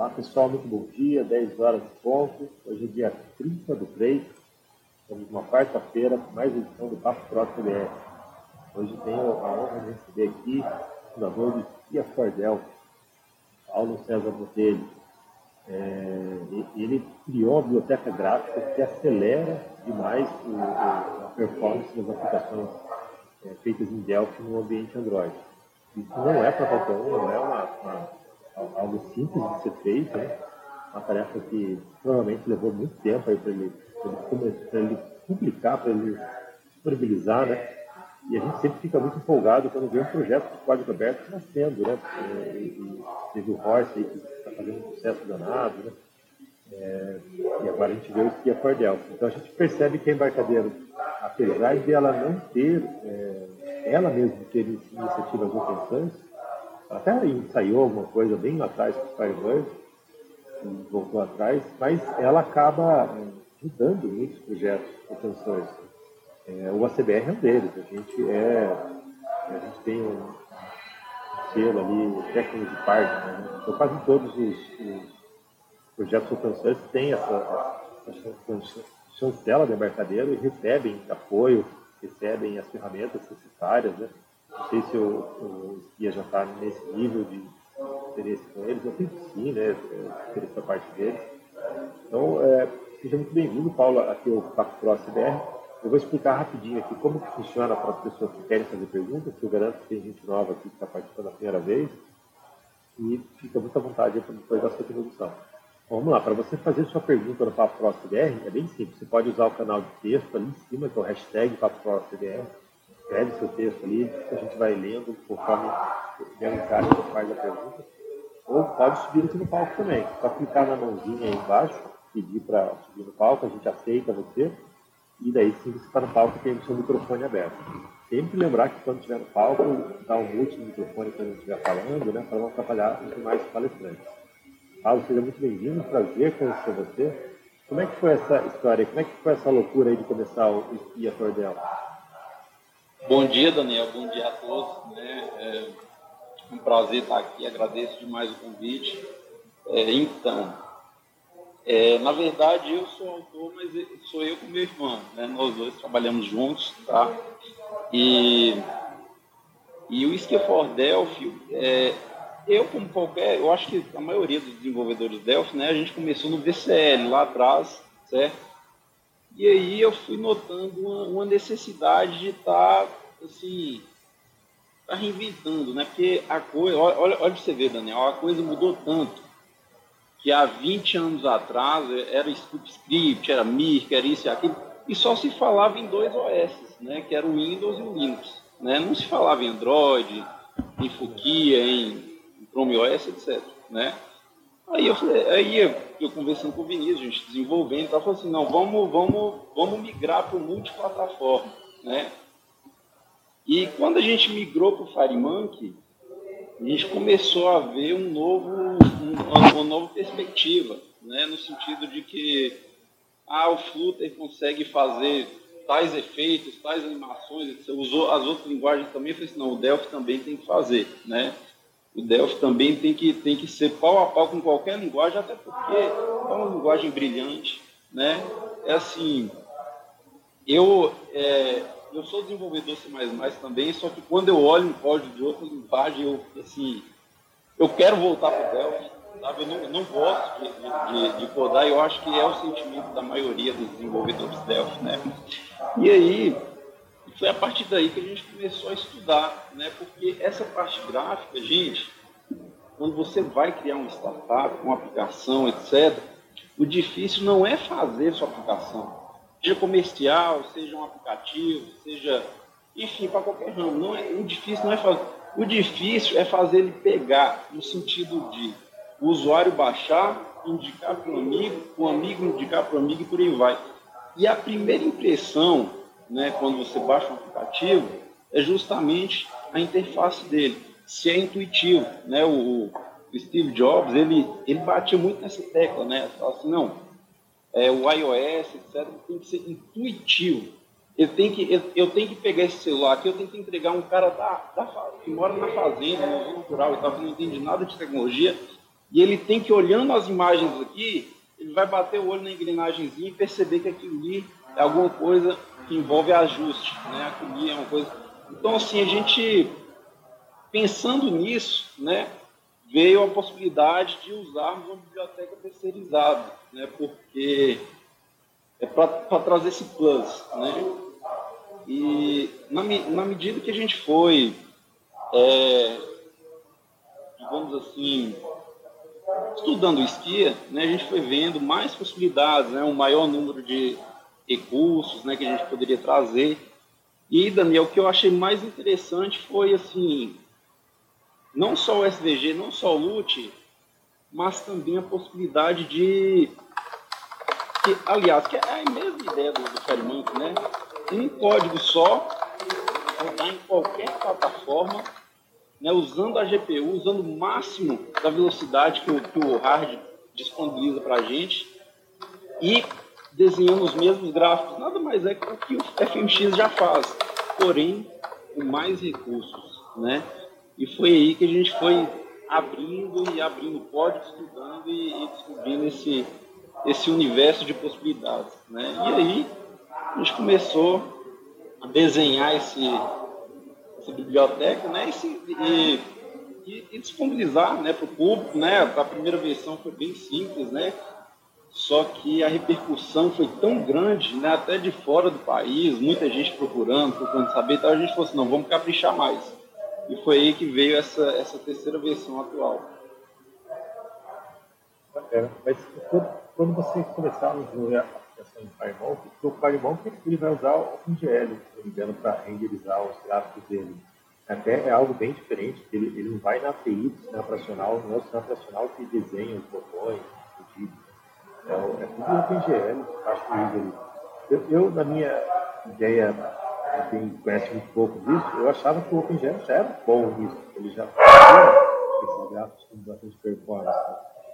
Olá pessoal, muito bom dia, 10 horas de ponto. Hoje é dia 30 do 3, estamos numa quarta-feira, mais edição do Papo Pro. Hoje tenho a honra de receber aqui o fundador do Kia Fordel, Paulo César Botelho. É, ele criou uma biblioteca gráfica que acelera demais o, a performance das aplicações é, feitas em Delphi no ambiente Android. Isso não é para qualquer um, não é uma, uma, algo simples de ser feito, né? uma tarefa que provavelmente levou muito tempo para ele, ele, ele publicar, para ele disponibilizar, né? E a gente sempre fica muito empolgado quando vê um projeto de código aberto nascendo, né? E, e teve o Horse aí que está fazendo um sucesso danado, né? É, e agora a gente vê o Skia Cordel. Então a gente percebe que a embarcadeira, apesar de ela não ter, é, ela mesma ter iniciativas source, até ensaiou alguma coisa bem lá atrás com o Firebird, voltou atrás, mas ela acaba ajudando muitos projetos source. É, o ACBR é um deles. A gente, é, a gente tem um selo ali, técnico de parte. Né? Então, quase todos os, os projetos open source têm essa, essa chancela de embarcadeiro e recebem apoio, recebem as ferramentas necessárias. Né? Não sei se o, o Skia já está nesse nível de interesse com eles, eu penso que sim, né? interesse da parte deles. Então, é, seja muito bem-vindo, Paulo, aqui ao Pro CBR. Eu vou explicar rapidinho aqui como que funciona para as pessoas que querem fazer perguntas, que eu garanto que tem gente nova aqui que está participando a primeira vez. E fica muito à vontade para depois da sua introdução. Vamos lá, para você fazer sua pergunta no Papo Pro CBR, é bem simples. Você pode usar o canal de texto ali em cima, que é o hashtag Papo Pro CBR. Escreve seu texto ali, a gente vai lendo conforme um cara que faz a pergunta. Ou pode subir aqui no palco também. Só clicar na mãozinha aí embaixo, pedir para subir no palco, a gente aceita você e daí sim você está no palco tem o seu microfone aberto. Sempre lembrar que quando estiver no palco, dá um mute no microfone quando estiver falando, né, para não atrapalhar os demais palestrantes. Paulo, seja muito bem-vindo, prazer conhecer você. Como é que foi essa história? Como é que foi essa loucura aí de começar o Espia Cordel? Bom dia, Daniel. Bom dia a todos. Né? É um prazer estar aqui. Agradeço demais o convite. É, então, é, na verdade, eu sou autor, mas sou eu com meu irmão. Né? Nós dois trabalhamos juntos, tá? E, e o Ski for Delphi, é, eu como qualquer, eu acho que a maioria dos desenvolvedores Delphi, né? A gente começou no VCL lá atrás, certo? E aí eu fui notando uma, uma necessidade de estar, tá, assim, tá reinventando, né? Porque a coisa, olha, olha para você ver, Daniel, a coisa mudou tanto que há 20 anos atrás era script, era Mirk, era isso e aquilo, e só se falava em dois OS, né, que era o Windows e o Linux. Né? Não se falava em Android, em Fukia, em Chrome OS, etc. Né? Aí eu falei, aí eu conversando com o Vinícius, a gente desenvolvendo, ela falou assim, não, vamos, vamos, vamos migrar para o multiplataforma, né? E quando a gente migrou para o FireMonkey, a gente começou a ver um novo, um, uma nova perspectiva, né? no sentido de que ah, o Flutter consegue fazer tais efeitos, tais animações, usou as outras linguagens também, eu falei assim, não, o Delphi também tem que fazer, né? O Delphi também tem que, tem que ser pau a pau com qualquer linguagem, até porque é uma linguagem brilhante, né? É assim, eu, é, eu sou desenvolvedor C++ também, só que quando eu olho um código de outra linguagem, eu, assim, eu quero voltar para o Delphi, sabe? Eu não, não gosto de, de, de, codar, eu acho que é o sentimento da maioria dos desenvolvedores Delphi, né? E aí, foi a partir daí que a gente começou a estudar, né? Porque essa parte gráfica, gente, quando você vai criar uma startup, uma aplicação, etc., o difícil não é fazer sua aplicação seja comercial, seja um aplicativo, seja, enfim, para qualquer ramo. Não é, o difícil não é fazer. O difícil é fazer ele pegar no sentido de o usuário baixar, indicar para o amigo, o amigo indicar para o amigo e por aí vai. E a primeira impressão, né, quando você baixa um aplicativo, é justamente a interface dele, se é intuitivo, né? O, o Steve Jobs, ele, ele batia muito nessa tecla, né? Assim, não, é, o iOS, etc., tem que ser intuitivo. Eu tenho que, eu, eu, tenho que pegar esse celular aqui, eu tenho que entregar um cara da, da que mora na fazenda, na zona rural e que não entende nada de tecnologia, E ele tem que, olhando as imagens aqui, ele vai bater o olho na engrenagemzinha e perceber que aquilo ali é alguma coisa que envolve ajuste, né? Aquilo ali é uma coisa... Então, assim, a gente, pensando nisso, né, veio a possibilidade de usarmos uma biblioteca terceirizada, né, porque é para trazer esse plus, né? E na, na medida que a gente foi, é, digamos assim, estudando esquia, né, a gente foi vendo mais possibilidades, né, um maior número de recursos né, que a gente poderia trazer. E, Daniel, o que eu achei mais interessante foi, assim, não só o SVG, não só o LUT, mas também a possibilidade de que, aliás, que é a mesma ideia do, do né? Um código só, rodar em qualquer plataforma, né, usando a GPU, usando o máximo da velocidade que o, que o hard disponibiliza para a gente e desenhando os mesmos gráficos. Nada mais é que o que o FMX já faz, porém com mais recursos, né? E foi aí que a gente foi abrindo e abrindo código, estudando e, e descobrindo esse, esse universo de possibilidades. Né? E aí a gente começou a desenhar esse, essa biblioteca né? e, e, e disponibilizar né, para o público. Né? A primeira versão foi bem simples, né? Só que a repercussão foi tão grande, né? até de fora do país, muita gente procurando, procurando saber, então a gente falou assim, não, vamos caprichar mais. E foi aí que veio essa, essa terceira versão atual. Bacana. Mas quando você começar a desenvolver a aplicação em Firemonk, o Firemonk ele vai usar o OpenGL, se não me engano, para renderizar os gráficos dele. Até é algo bem diferente, ele, ele não vai na API do sistema operacional, não é o sistema operacional que desenha os botões, os pedidos. Então, é tudo OpenGL, acho que eu, eu, na minha ideia, quem conhece muito pouco disso, eu achava que o OpenGL já era bom nisso, ele já fazia esses gráficos com bastante performance.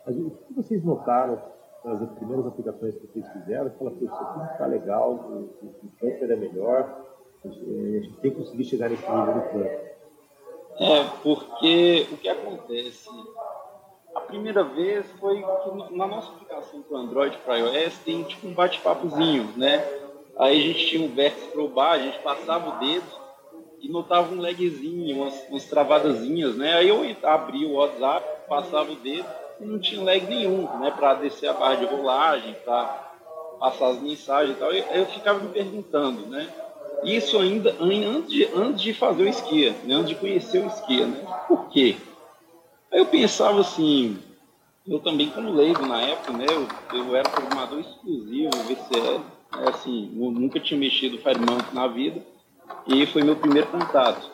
Mas o que vocês notaram nas primeiras aplicações que vocês fizeram? Fala, que isso aqui está legal, o, o é melhor, a gente tem que conseguir chegar nesse nível do campo. É, porque o que acontece? A primeira vez foi que na nossa aplicação para Android para iOS tem tipo um bate-papozinho, né? Aí a gente tinha um vértice para o bar, a gente passava o dedo e notava um lagzinho, umas, umas travadazinhas, né? Aí eu abria o WhatsApp, passava o dedo e não tinha lag nenhum, né, para descer a barra de rolagem, para passar as mensagens e tal. Eu, eu ficava me perguntando, né? Isso ainda antes de, antes de fazer o esquia, né, antes de conhecer o esquia, né? Por quê? Aí eu pensava assim, eu também como leigo na época, né, eu, eu era programador exclusivo, VCL, né, assim, nunca tinha mexido Firemonk na vida, e foi meu primeiro contato.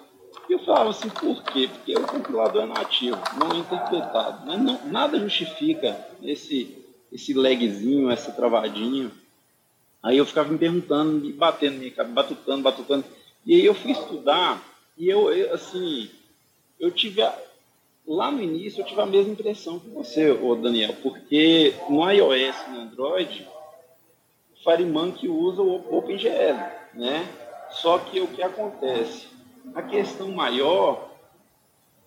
E eu falava assim, por quê? Porque o compilador é nativo, não é interpretado. Né? Não, nada justifica esse, esse lagzinho, essa travadinha. Aí eu ficava me perguntando, me batendo, me batutando, batutando. E aí eu fui estudar e eu, eu assim, eu tive a, lá no início eu tive a mesma impressão que você, ô Daniel, porque no iOS e no Android, o FireMonkey usa o OpenGL, né? Só que o que acontece? A questão maior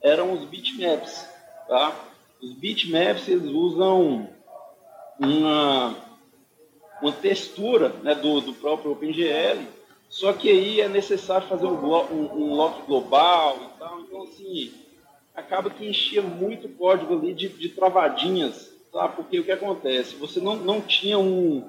eram os bitmaps, tá? Os bitmaps eles usam uma, uma textura né, do, do próprio OpenGL, só que aí é necessário fazer um, um, um lock global e tal, então assim, acaba que enchia muito código ali de, de travadinhas, tá? Porque o que acontece? Você não, não tinha um,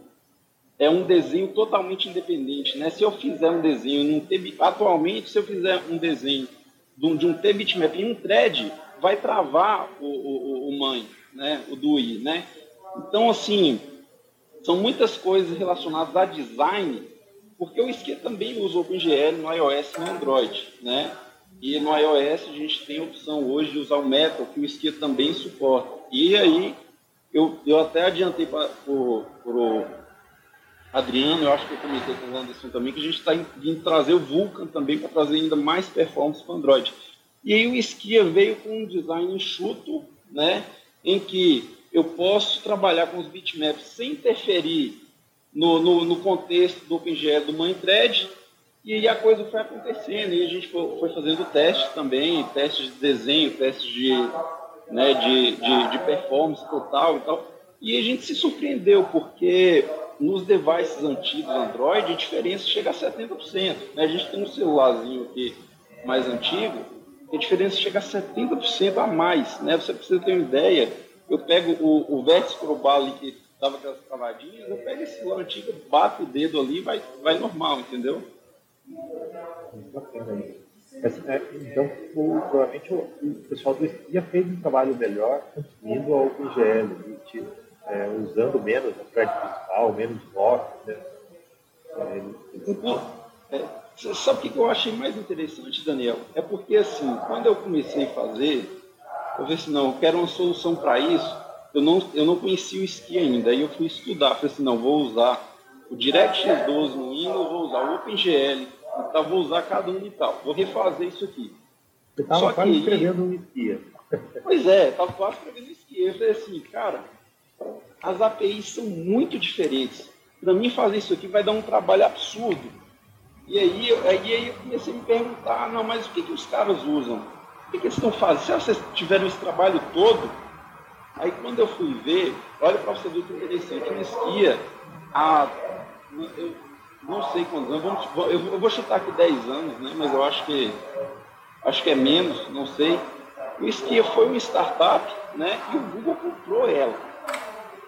é um desenho totalmente independente. Né? Se eu fizer um desenho num T, atualmente, se eu fizer um desenho de um, de um T-bitmap em um thread, vai travar o, o, o mãe, né? o DUI. Né? Então, assim, são muitas coisas relacionadas a design, porque o Skia também usa o OpenGL no iOS e no Android. Né? E no iOS a gente tem a opção hoje de usar o Metal, que o Skia também suporta. E aí, eu, eu até adiantei para o Adriano, eu acho que eu comentei com o Anderson também, que a gente está vindo trazer o Vulkan também para trazer ainda mais performance para Android. E aí o Skia veio com um design enxuto, né, em que eu posso trabalhar com os bitmaps sem interferir no, no, no contexto do OpenGL do MainThread, e a coisa foi acontecendo, e a gente foi, fazendo testes também, testes de desenho, testes de, né, de, de, de performance total e tal. E a gente se surpreendeu, porque nos devices antigos Android, a diferença chega a 70%. Né? A gente tem um celularzinho aqui mais antigo, a diferença chega a 70% a mais. Né? Você precisa ter uma ideia. Eu pego o, o ali que estava com as travadinhas, eu pego esse celular antigo, bato o dedo ali vai, vai normal, entendeu? É, então, provavelmente o, pessoal do Esquia fez um trabalho melhor consumindo a OpenGL, tipo, é, usando menos a thread principal, menos voz, né? É, é, sabe o que eu achei mais interessante, Daniel? É porque, assim, quando eu comecei a fazer, eu falei assim, não, eu quero uma solução para isso. Eu não, eu não conhecia o Ski ainda, aí eu fui estudar, falei assim, não, vou usar o DirectX 12 no Windows, vou usar o OpenGL, então vou usar cada um e tal. Vou refazer isso aqui. Você estava quase que, escrevendo um esquia. Pois é, estava quase escrevendo um esquia. Eu falei assim, cara, as APIs são muito diferentes. Para mim fazer isso aqui vai dar um trabalho absurdo. E aí, aí, eu comecei a me perguntar, não, mas o que, que os caras usam? O que, que eles estão fazendo? Se vocês tiveram esse trabalho todo, aí quando eu fui ver, olha para você ver que interessante, o esquia, a, eu, não sei quantos anos, eu vou chutar aqui 10 anos, né? mas eu acho que acho que é menos, não sei. O Skia foi uma startup, né? E o Google comprou ela.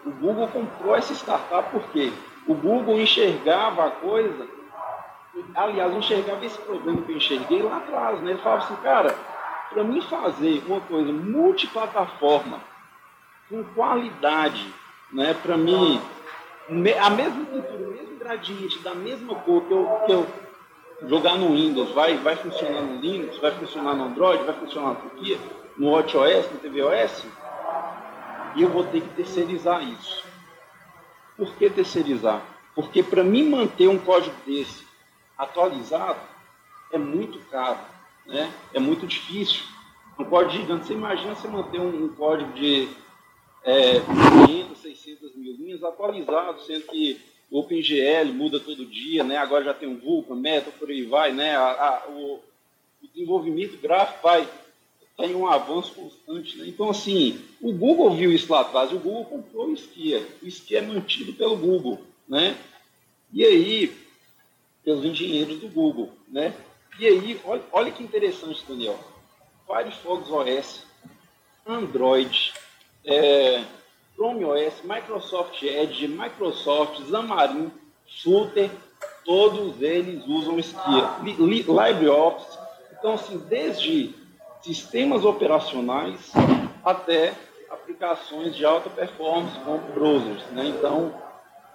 O Google comprou essa startup porque o Google enxergava a coisa, aliás, enxergava esse problema que eu enxerguei lá atrás, né? Ele falava assim, cara, para mim fazer uma coisa multiplataforma, com qualidade, né? Para mim, a mesma pintura, gradiente da mesma cor que eu, que eu jogar no Windows, vai, vai funcionar no Linux, vai funcionar no Android, vai funcionar no Turquia, no WatchOS, no tvOS, e eu vou ter que terceirizar isso. Por que terceirizar? Porque para mim manter um código desse atualizado é muito caro, né? é muito difícil. Um código gigante, você imagina você manter um, um código de é, 500, 600 mil linhas atualizado, sendo que o OpenGL muda todo dia, né? agora já tem um Vulkan, Meta, por aí vai, né? A, a, o, o, desenvolvimento gráfico vai tem um avanço constante. Né? Então, assim, o Google viu isso lá atrás, o Google comprou o Skia. O Skia é mantido pelo Google, né? E aí, pelos engenheiros do Google, né? E aí, olha, olha que interessante, Daniel. Firefox OS, Android, é, Chrome OS, Microsoft Edge, Microsoft, Xamarin, Flutter, todos eles usam Skia. LibreOffice. Então, assim, desde sistemas operacionais até aplicações de alta performance como browsers. Né? Então,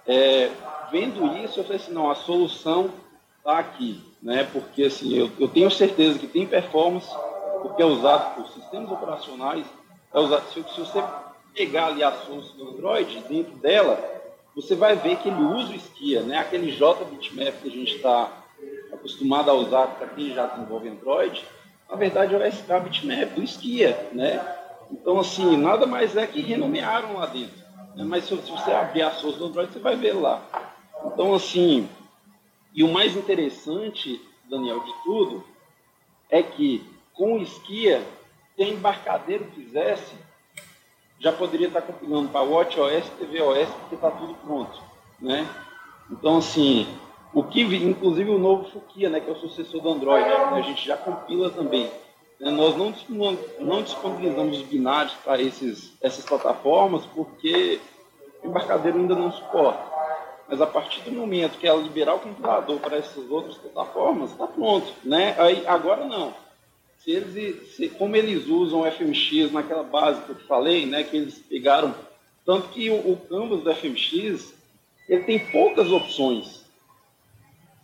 é, vendo isso, eu falei assim, não, a solução está aqui, né? porque assim, eu, eu, tenho certeza que tem performance, porque é usado por sistemas operacionais, é usado, se, se você pegar ali a solução do Android, dentro dela, você vai ver que ele usa o Skia, né? aquele JBitmap que a gente está acostumado a usar para quem já desenvolve Android, na verdade é o SK Bitmap do Skia. Né? Então, assim, nada mais é que renomearam lá dentro. Né? Mas se, se você abrir a source do Android, você vai ver lá. Então, assim, e o mais interessante, Daniel, de tudo, é que com o Skia, quem embarcadeiro quisesse, já poderia estar compilando para WatchOS tvOS, porque está tudo pronto. Né? Então, assim, o que, inclusive o novo Fukia, né, que é o sucessor do Android, né, a gente já compila também. Né? Nós não, não disponibilizamos os binários para essas plataformas porque o embarcadeiro ainda não suporta. Mas a partir do momento que ela liberar o compilador para essas outras plataformas, está pronto. Né? Aí, agora não se eles, se, como eles usam o FMX naquela base que eu falei, né, que eles pegaram, tanto que o, o canvas do FMX, ele tem poucas opções,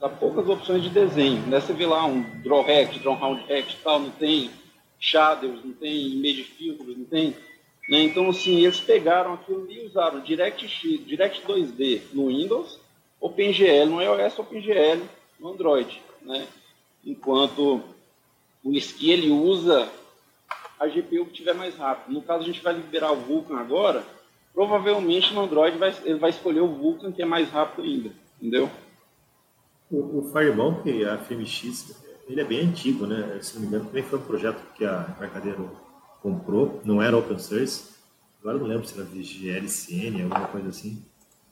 tá, poucas opções de desenho, né, você vê lá um draw rect, draw round rect tal, não tem shaders, não tem image filters, não tem, né, então assim, eles pegaram aquilo e usaram DirectX, Direct 2D no Windows, OpenGL no iOS, OpenGL no Android, né, enquanto o SKI ele usa a GPU que tiver mais rápido. No caso, a gente vai liberar o Vulkan agora, provavelmente no Android vai, ele vai escolher o Vulkan que é mais rápido ainda, entendeu? O, o Fireball, a FMX, ele é bem antigo, né? Se não me engano, também foi um projeto que a Mercadeiro comprou, não era open source, agora não lembro se era VGLCN, alguma coisa assim,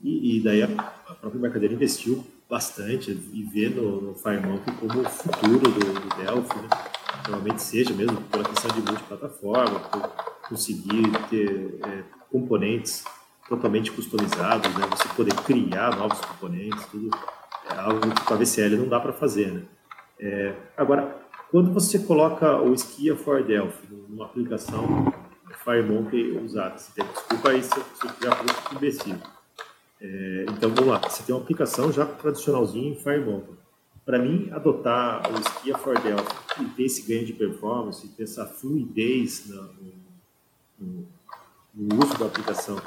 e, e daí a, a, própria mercadoria investiu bastante e vê no, no como o futuro do, do Delphi, né? Normalmente seja mesmo pela questão de multiplataforma, por conseguir ter é, componentes totalmente customizados, né? Você poder criar novos componentes, tudo é algo que com a VCL não dá para fazer, né? É, agora, quando você coloca o Skia for Delphi numa aplicação FireMonkey usada, você tem, desculpa aí se eu, se eu um imbecil. É, então, vamos lá, você tem uma aplicação já tradicionalzinha em FireMonkey. Para mim, adotar o Skia for Delphi e ter esse ganho de performance, ter essa fluidez no, no, no uso da aplicação,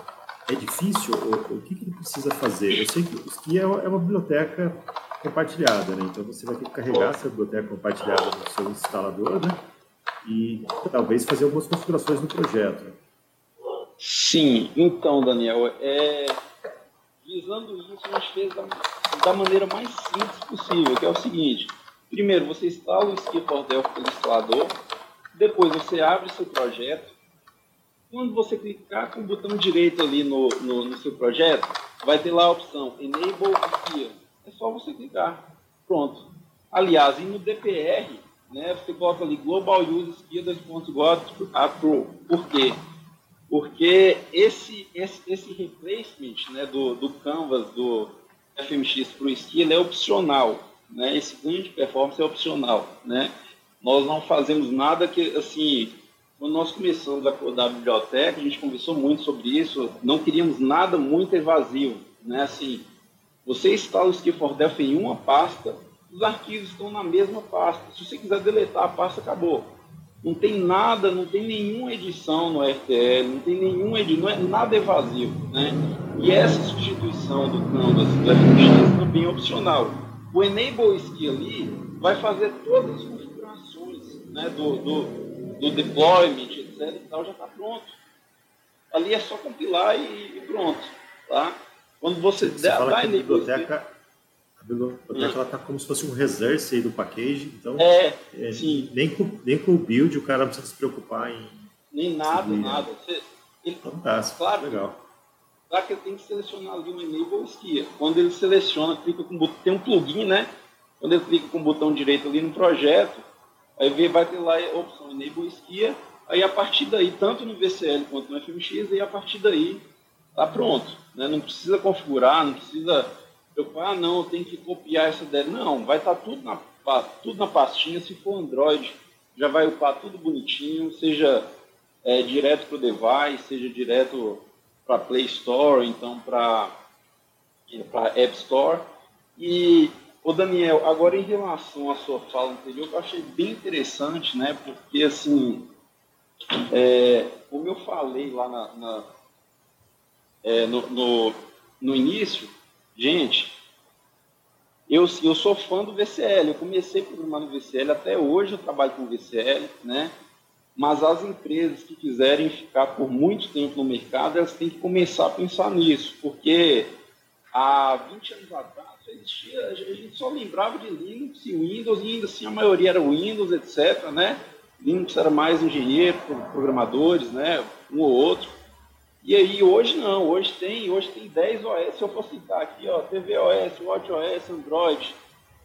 é difícil? O, o que, que ele precisa fazer? Eu sei que o Skia é é uma biblioteca compartilhada, né? Então você vai ter que carregar essa biblioteca compartilhada no seu instalador, né? E talvez fazer algumas configurações no projeto. Sim, então, Daniel, é... visando isso, a gente fez da, da maneira mais simples possível, que é o seguinte: primeiro, você instala o Skip Delphi pelo instalador, depois você abre seu projeto. Quando você clicar com o botão direito ali no, no, no seu projeto, vai ter lá a opção Enable Skia é só você clicar. Pronto. Aliás, e no DPR, né, você coloca ali Global Use Skill 2.got a Pro. Por quê? Porque esse, esse, esse replacement né, do, do Canvas, do FMX para o Skill é opcional. Né? Esse ganho de performance é opcional. Né? Nós não fazemos nada que, assim, quando nós começamos a codar a biblioteca, a gente conversou muito sobre isso, não queríamos nada muito evasivo. Né? Assim, você instala o SkiForDelf em uma pasta, os arquivos estão na mesma pasta. Se você quiser deletar a pasta, acabou. Não tem nada, não tem nenhuma edição no RTL, não tem nenhuma edição, não é nada evasivo. Né? E essa substituição do Canvas do FX também é opcional. O Enable Ski ali vai fazer todas as configurações né, do, do, do deployment, etc. E tal, já está pronto. Ali é só compilar e, e pronto. Tá? Quando você, você dá, que a biblioteca, a biblioteca está como se fosse um reserve aí do package, então é, é, sim. Nem, com, nem com o build o cara não precisa se preocupar em. Nem nada, seguir, nada. Você, ele, Fantástico, claro, legal. Claro que ele tem que selecionar ali no enable esquia. Quando ele seleciona, clica com tem um plugin, né? Quando ele clica com o botão direito ali no projeto, aí vai ter lá a opção enable esquia. Aí a partir daí, tanto no VCL quanto no FMX, aí a partir daí está pronto. Né? Não precisa configurar, não precisa preocupar, ah, não, eu tenho que copiar essa ideia. Não, vai estar tá tudo na, tudo na pastinha. Se for Android, já vai upar tudo bonitinho, seja é, direto para o device, seja direto para Play Store, então para App Store. E, o Daniel, agora em relação à sua fala anterior, eu achei bem interessante, né? Porque, assim, é, como eu falei lá na, na é, no, no, no, início, gente, eu, eu sou fã do VCL, eu comecei programando VCL, até hoje eu trabalho com VCL, né? Mas as empresas que quiserem ficar por muito tempo no mercado, elas têm que começar a pensar nisso, porque há 20 anos atrás existia, a gente só lembrava de Linux e Windows, e ainda assim a maioria era Windows, etc. Né? Linux era mais engenheiro, programadores, né? um ou outro. E aí hoje não, hoje tem, hoje tem 10 OS, se eu for citar aqui, ó, tvOS, WatchOS, Android,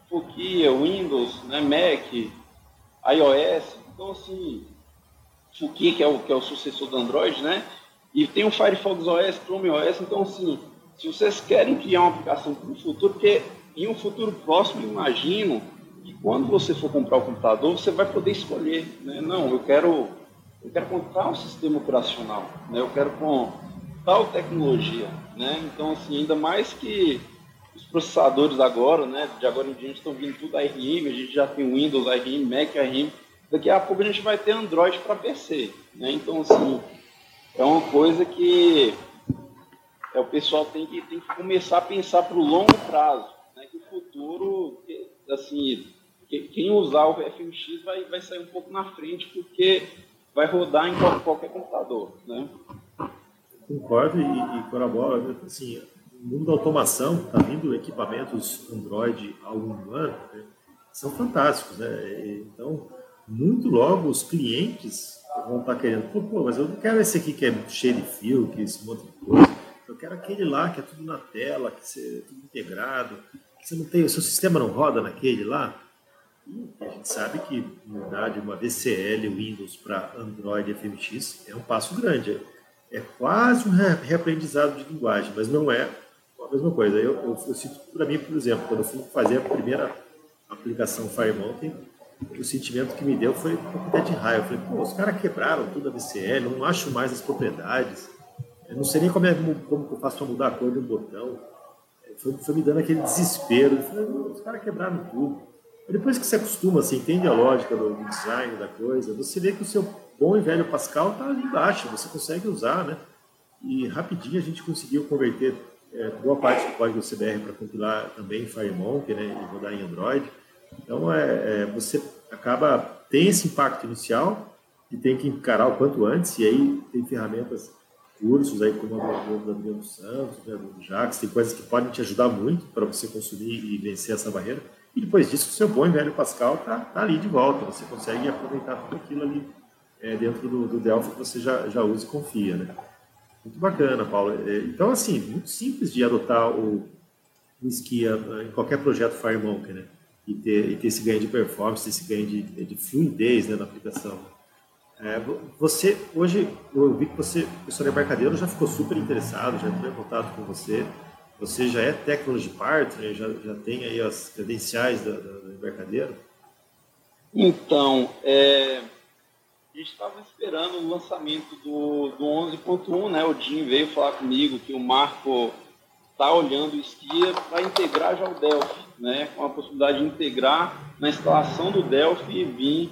Fukia, Windows, né, Mac, iOS, então assim, Fukia que é o que é o sucessor do Android, né? E tem o Firefox OS, Chrome OS, então assim, se vocês querem criar uma aplicação para o futuro, porque em um futuro próximo, imagino que quando você for comprar o computador, você vai poder escolher, né? Não, eu quero eu quero com tal sistema operacional, né? eu quero com tal tecnologia. Né? Então, assim, ainda mais que os processadores agora, né, de agora em diante, estão vindo tudo ARM, a gente já tem Windows ARM, Mac ARM, daqui a pouco a gente vai ter Android para PC. Né? Então, assim, é uma coisa que é, o pessoal tem que, tem que começar a pensar para o longo prazo, né? que o futuro, assim, quem usar o FMX vai, vai sair um pouco na frente, porque vai rodar em qualquer computador, né? Concordo e, e colaboro. Assim, o mundo da automação está vindo equipamentos Android há um ano, né? são fantásticos, né? Então, muito logo os clientes vão estar querendo, pô, pô, mas eu não quero esse aqui que é cheio de fio, que esse monte de coisa. Eu quero aquele lá que é tudo na tela, que é tudo integrado, que você não tem, o seu sistema não roda naquele lá. E a gente sabe que mudar de uma VCL Windows para Android FMX é um passo grande. É quase um reaprendizado de linguagem, mas não é a mesma coisa. Eu, eu, eu sinto para mim, por exemplo, quando eu fui fazer a primeira aplicação FireMountain, o sentimento que me deu foi até de raiva. Eu falei, pô, os caras quebraram tudo a VCL, não acho mais as propriedades, eu não sei nem como, é, como eu faço para mudar a cor de um botão. Foi, foi me dando aquele desespero. Eu falei, os caras quebraram tudo. Depois que você acostuma, você entende a lógica do design da coisa, você vê que o seu bom e velho Pascal está ali embaixo, você consegue usar, né? E rapidinho a gente conseguiu converter é, boa parte do código CBR para compilar também em FireMonkey, né? E rodar em Android. Então, é, é, você acaba, tem esse impacto inicial e tem que encarar o quanto antes, e aí tem ferramentas, cursos aí como o do Adriano Santos, né, do Jax, tem coisas que podem te ajudar muito para você consumir e vencer essa barreira. E depois disso, o seu bom e velho Pascal está tá ali de volta, você consegue aproveitar tudo aquilo ali é, dentro do, do Delphi que você já, já usa e confia, né? Muito bacana, Paulo. É, então, assim, muito simples de adotar o, o Skia em qualquer projeto FireMonkey, né? E ter, e ter esse ganho de performance, esse ganho de, de fluidez né, na aplicação. É, você, hoje, eu vi que você, professor embarcadeiro, já ficou super interessado, já entrou em contato com você. Você já é Technology Partner, já, já tem aí as credenciais da, da, da embarcadeiro? Então, é, a gente estava esperando o lançamento do, do 11.1, né? O Jim veio falar comigo que o Marco está olhando o Skia para integrar já o Delphi, né, com a possibilidade de integrar na instalação do Delphi e vir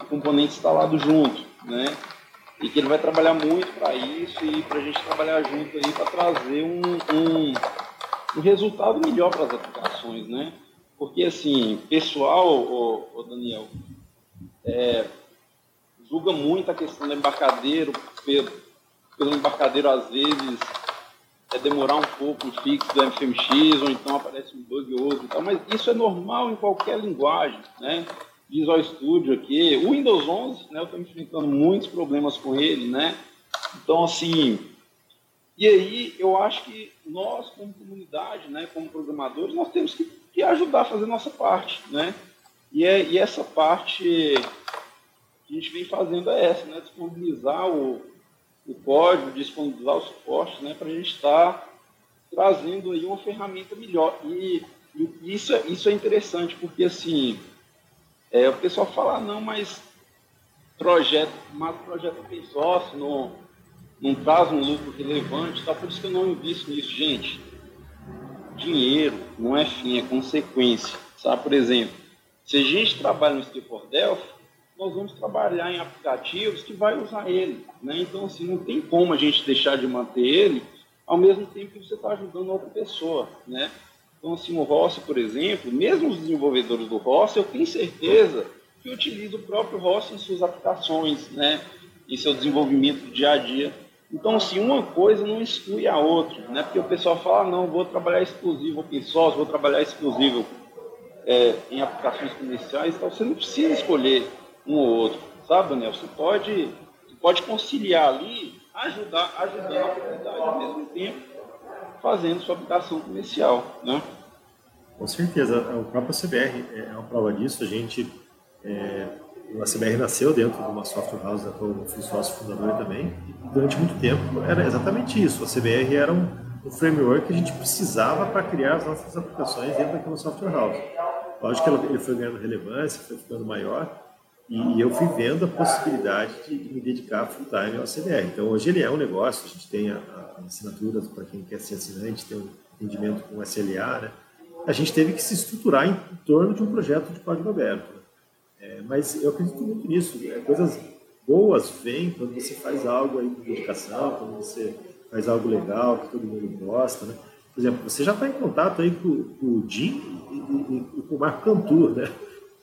o componente instalado junto, né, e que ele vai trabalhar muito para isso e para a gente trabalhar junto aí para trazer um, um, um, resultado melhor para as aplicações, né, porque assim, pessoal, ô, ô Daniel, é, julga muito a questão do embarcadeiro, pelo, pelo embarcadeiro às vezes é demorar um pouco o fixo do FMX, ou então aparece um bug ou outro tal, mas isso é normal em qualquer linguagem, né? Visual Studio aqui, o Windows 11, né, eu estou enfrentando muitos problemas com ele, né? Então, assim, e aí eu acho que nós, como comunidade, né, como programadores, nós temos que, que ajudar a fazer nossa parte, né? E, é, e essa parte que a gente vem fazendo é essa, né? Disponibilizar o, o código, disponibilizar o suporte, né, para a gente estar tá trazendo aí uma ferramenta melhor. E, e, isso, é, isso é interessante, porque assim, é, o pessoal fala, ah, não, mas projeto, mas projeto open source não, não traz um lucro relevante, tá? por isso que eu não invisto nisso, gente. Dinheiro não é fim, é consequência. Sabe? Por exemplo, se a gente trabalha no Steve for Delphi, nós vamos trabalhar em aplicativos que vai usar ele. Né? Então, assim, não tem como a gente deixar de manter ele ao mesmo tempo que você está ajudando outra pessoa. Né? Então, assim, o Rossi, por exemplo, mesmo os desenvolvedores do Rossi, eu tenho certeza que utilizam o próprio Rossi em suas aplicações, né? em seu desenvolvimento do dia a dia. Então, assim, uma coisa não exclui a outra, né? Porque o pessoal fala, ah, não, vou trabalhar exclusivo open source, vou trabalhar exclusivo é, em aplicações comerciais, então você não precisa escolher um ou outro, sabe, Daniel? Você pode, pode conciliar ali, ajudar, ajudando a comunidade ao mesmo tempo, fazendo sua aplicação comercial, né? Com certeza, o próprio CBR é uma prova disso. A gente, é, a CBR nasceu dentro de uma software house da qual eu fui sócio fundador também. E durante muito tempo era exatamente isso. A CBR era um, um framework que a gente precisava para criar as nossas aplicações dentro daquela software house. Lógico que ele foi ganhando relevância, foi ficando maior, e eu fui vendo a possibilidade de, de me dedicar full time ao CBR. Então, hoje ele é um negócio, a gente tem a, a assinaturas para quem quer ser assinante, tem um atendimento com SLA, né? A gente teve que se estruturar em torno de um projeto de código aberto. É, mas eu acredito muito nisso. É, coisas boas vêm quando você faz algo aí com dedicação, quando você faz algo legal, que todo mundo gosta, né? Por exemplo, você já está em contato aí com, com o Jim e, e, e, com o Marco Cantur, né?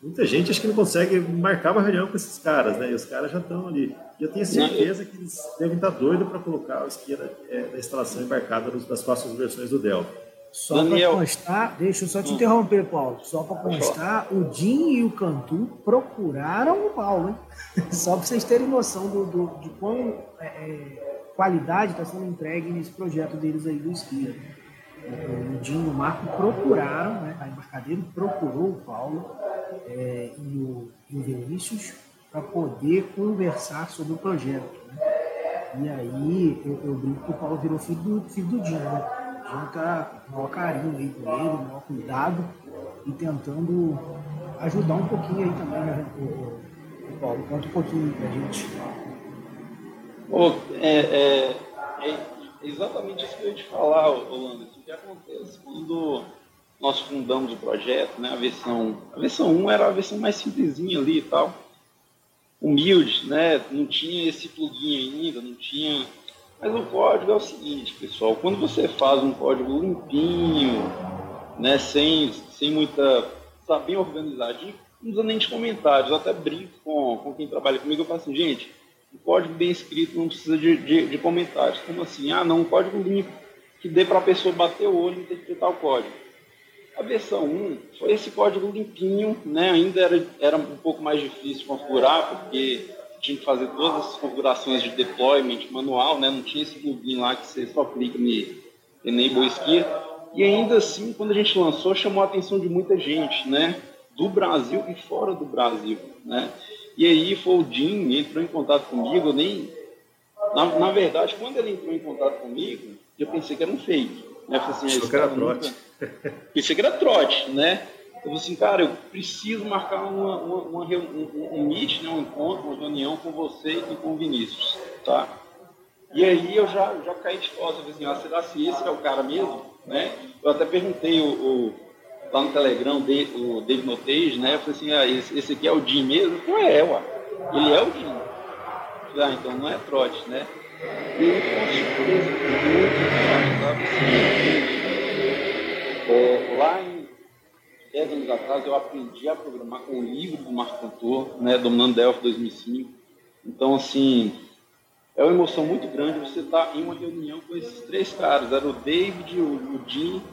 Muita gente acho que não consegue marcar uma reunião com esses caras, né? E os caras já estão ali. E eu tenho certeza que eles devem estar doidos para colocar o esquina é, da instalação embarcada nas próximas versões do Delta. Só para constar, deixa eu só te hum. interromper, Paulo. Só para constar, o Jim e o Cantu procuraram o Paulo, hein? Só para vocês terem noção do, do de quão é, é, qualidade está sendo entregue nesse projeto deles aí do esqui. O Jim e o Marco procuraram, né? A embarcadeira procurou o Paulo é, e, o, e o Vinícius para poder conversar sobre o projeto. Né? E aí eu, eu brinco que o Paulo virou filho do, filho do Jim, né? junta maior carinho aí com ele, maior cuidado e tentando ajudar um pouquinho aí também, né, o, o Paulo? Conta um pouquinho pra gente. Oh, é, é, é, exatamente isso que eu ia te falar, Holanda. O que acontece quando nós fundamos o projeto, né, a versão, a versão 1 era a versão mais simplesinha ali e tal, humilde, né, não tinha esse plugin ainda, não tinha mas o código é o seguinte, pessoal, quando você faz um código limpinho, né, sem, sem muita. Está bem organizadinho, não precisa nem de comentários. Eu até brinco com, com quem trabalha comigo, eu falo assim, gente, um código bem escrito não precisa de, de, de comentários. Como assim? Ah, não, um código limpo, que dê para a pessoa bater o olho e interpretar o código. A versão 1 foi esse código limpinho, né? ainda era, era um pouco mais difícil configurar, porque tinha que fazer todas as configurações de deployment manual, né? não tinha esse plugin lá que você só clica em Enable Ski. E ainda assim, quando a gente lançou, chamou a atenção de muita gente, né? do Brasil e fora do Brasil. Né? E aí foi o Jim, entrou em contato comigo, eu nem... Na, na verdade, quando ele entrou em contato comigo, eu pensei que era um fake. Né? Eu falei assim, Achou que era trote. Nunca... Pensei que era trote, né? Eu falei assim, cara, eu preciso marcar uma, uma, uma um, um meet, né, um encontro, uma reunião com você e com o Vinícius, tá? E aí eu já, já caí de costas, eu falei assim, ah, será se esse é o cara mesmo? Né? Eu até perguntei o, o lá no Telegram, de, o David Notage, né? Eu falei assim, ah, esse, esse aqui é o Jim mesmo? Não é, ué. Ele é o Jim. Ah, então não é trote, né? E eu, com muito sabe? Assim, é, lá em 10 anos atrás, eu aprendi a programar com o livro do Marco Cantor, né, Dominando Delphi 2005. Então, assim, é uma emoção muito grande você estar tá em uma reunião com esses três caras. Era o David, o, o Jim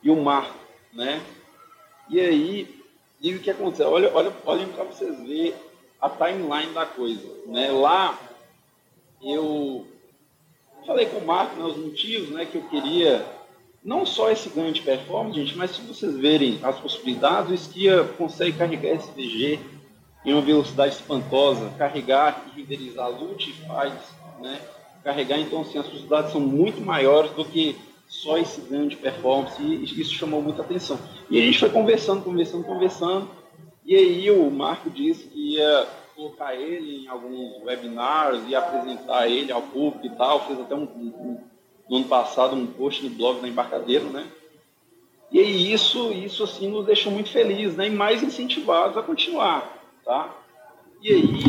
e o Marco, né? E aí, e o que aconteceu? Olha, olha, olhem para vocês verem a timeline da coisa, né? Lá, eu falei com o Marco né, os motivos né, que eu queria não só esse ganho de performance, gente, mas se vocês verem as possibilidades, o Skia consegue carregar SVG em uma velocidade espantosa, carregar e renderizar LUT faz, né? Carregar, então, assim, as possibilidades são muito maiores do que só esse ganho de performance, e isso chamou muita atenção. E a gente foi conversando, conversando, conversando, e aí o Marco disse que ia colocar ele em alguns webinars, e apresentar ele ao público e tal, fez até um, um no ano passado um post no blog da Embarcadeiro, né? E aí isso, isso assim nos deixou muito felizes, né? E mais incentivados a continuar, tá? E aí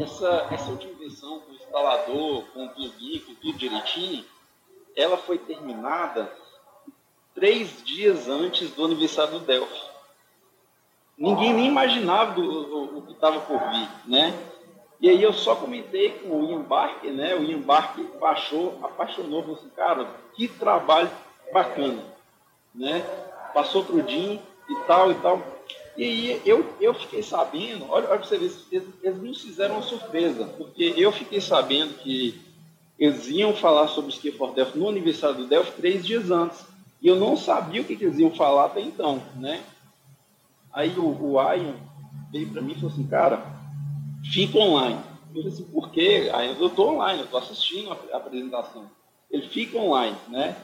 essa essa versão com o instalador, com o plugin, com tudo direitinho, ela foi terminada três dias antes do aniversário do Delphi. Ninguém nem imaginava do, o, o que estava por vir, né? E aí eu só comentei com o Ian Barker, né? O Ian Barker baixou, apaixonou, falou assim, cara, que trabalho bacana, né? Passou pro Jim e tal e tal. E aí eu, eu fiquei sabendo, olha, olha pra você ver, eles, eles não fizeram uma surpresa, porque eu fiquei sabendo que eles iam falar sobre o Ski for Delphi no aniversário do Delphi três dias antes. E eu não sabia o que, que eles iam falar até então, né? Aí o, o Ian veio para mim e falou assim, cara, fica online. Eu disse, por quê? Aí eu estou online, eu estou assistindo a apresentação. Ele fica online, né?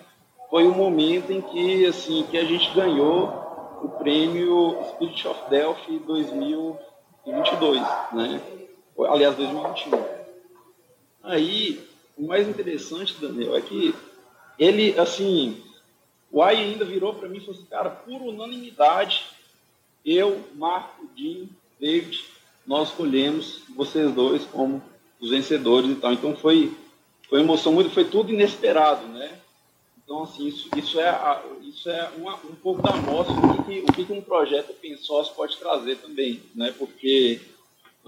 Foi o momento em que, assim, que a gente ganhou o prêmio Spirit of Delphi 2022, né? Aliás, 2021. Aí, o mais interessante, Daniel, é que ele, assim, o AI ainda virou para mim e falou assim, cara, por unanimidade, eu, Marco, Jim, David, nós escolhemos vocês dois como os vencedores e tal. Então foi, foi emoção muito, foi tudo inesperado, né? Então, assim, isso, isso é, a, isso é uma, um pouco da amostra do que, o que um projeto source pode trazer também, né? Porque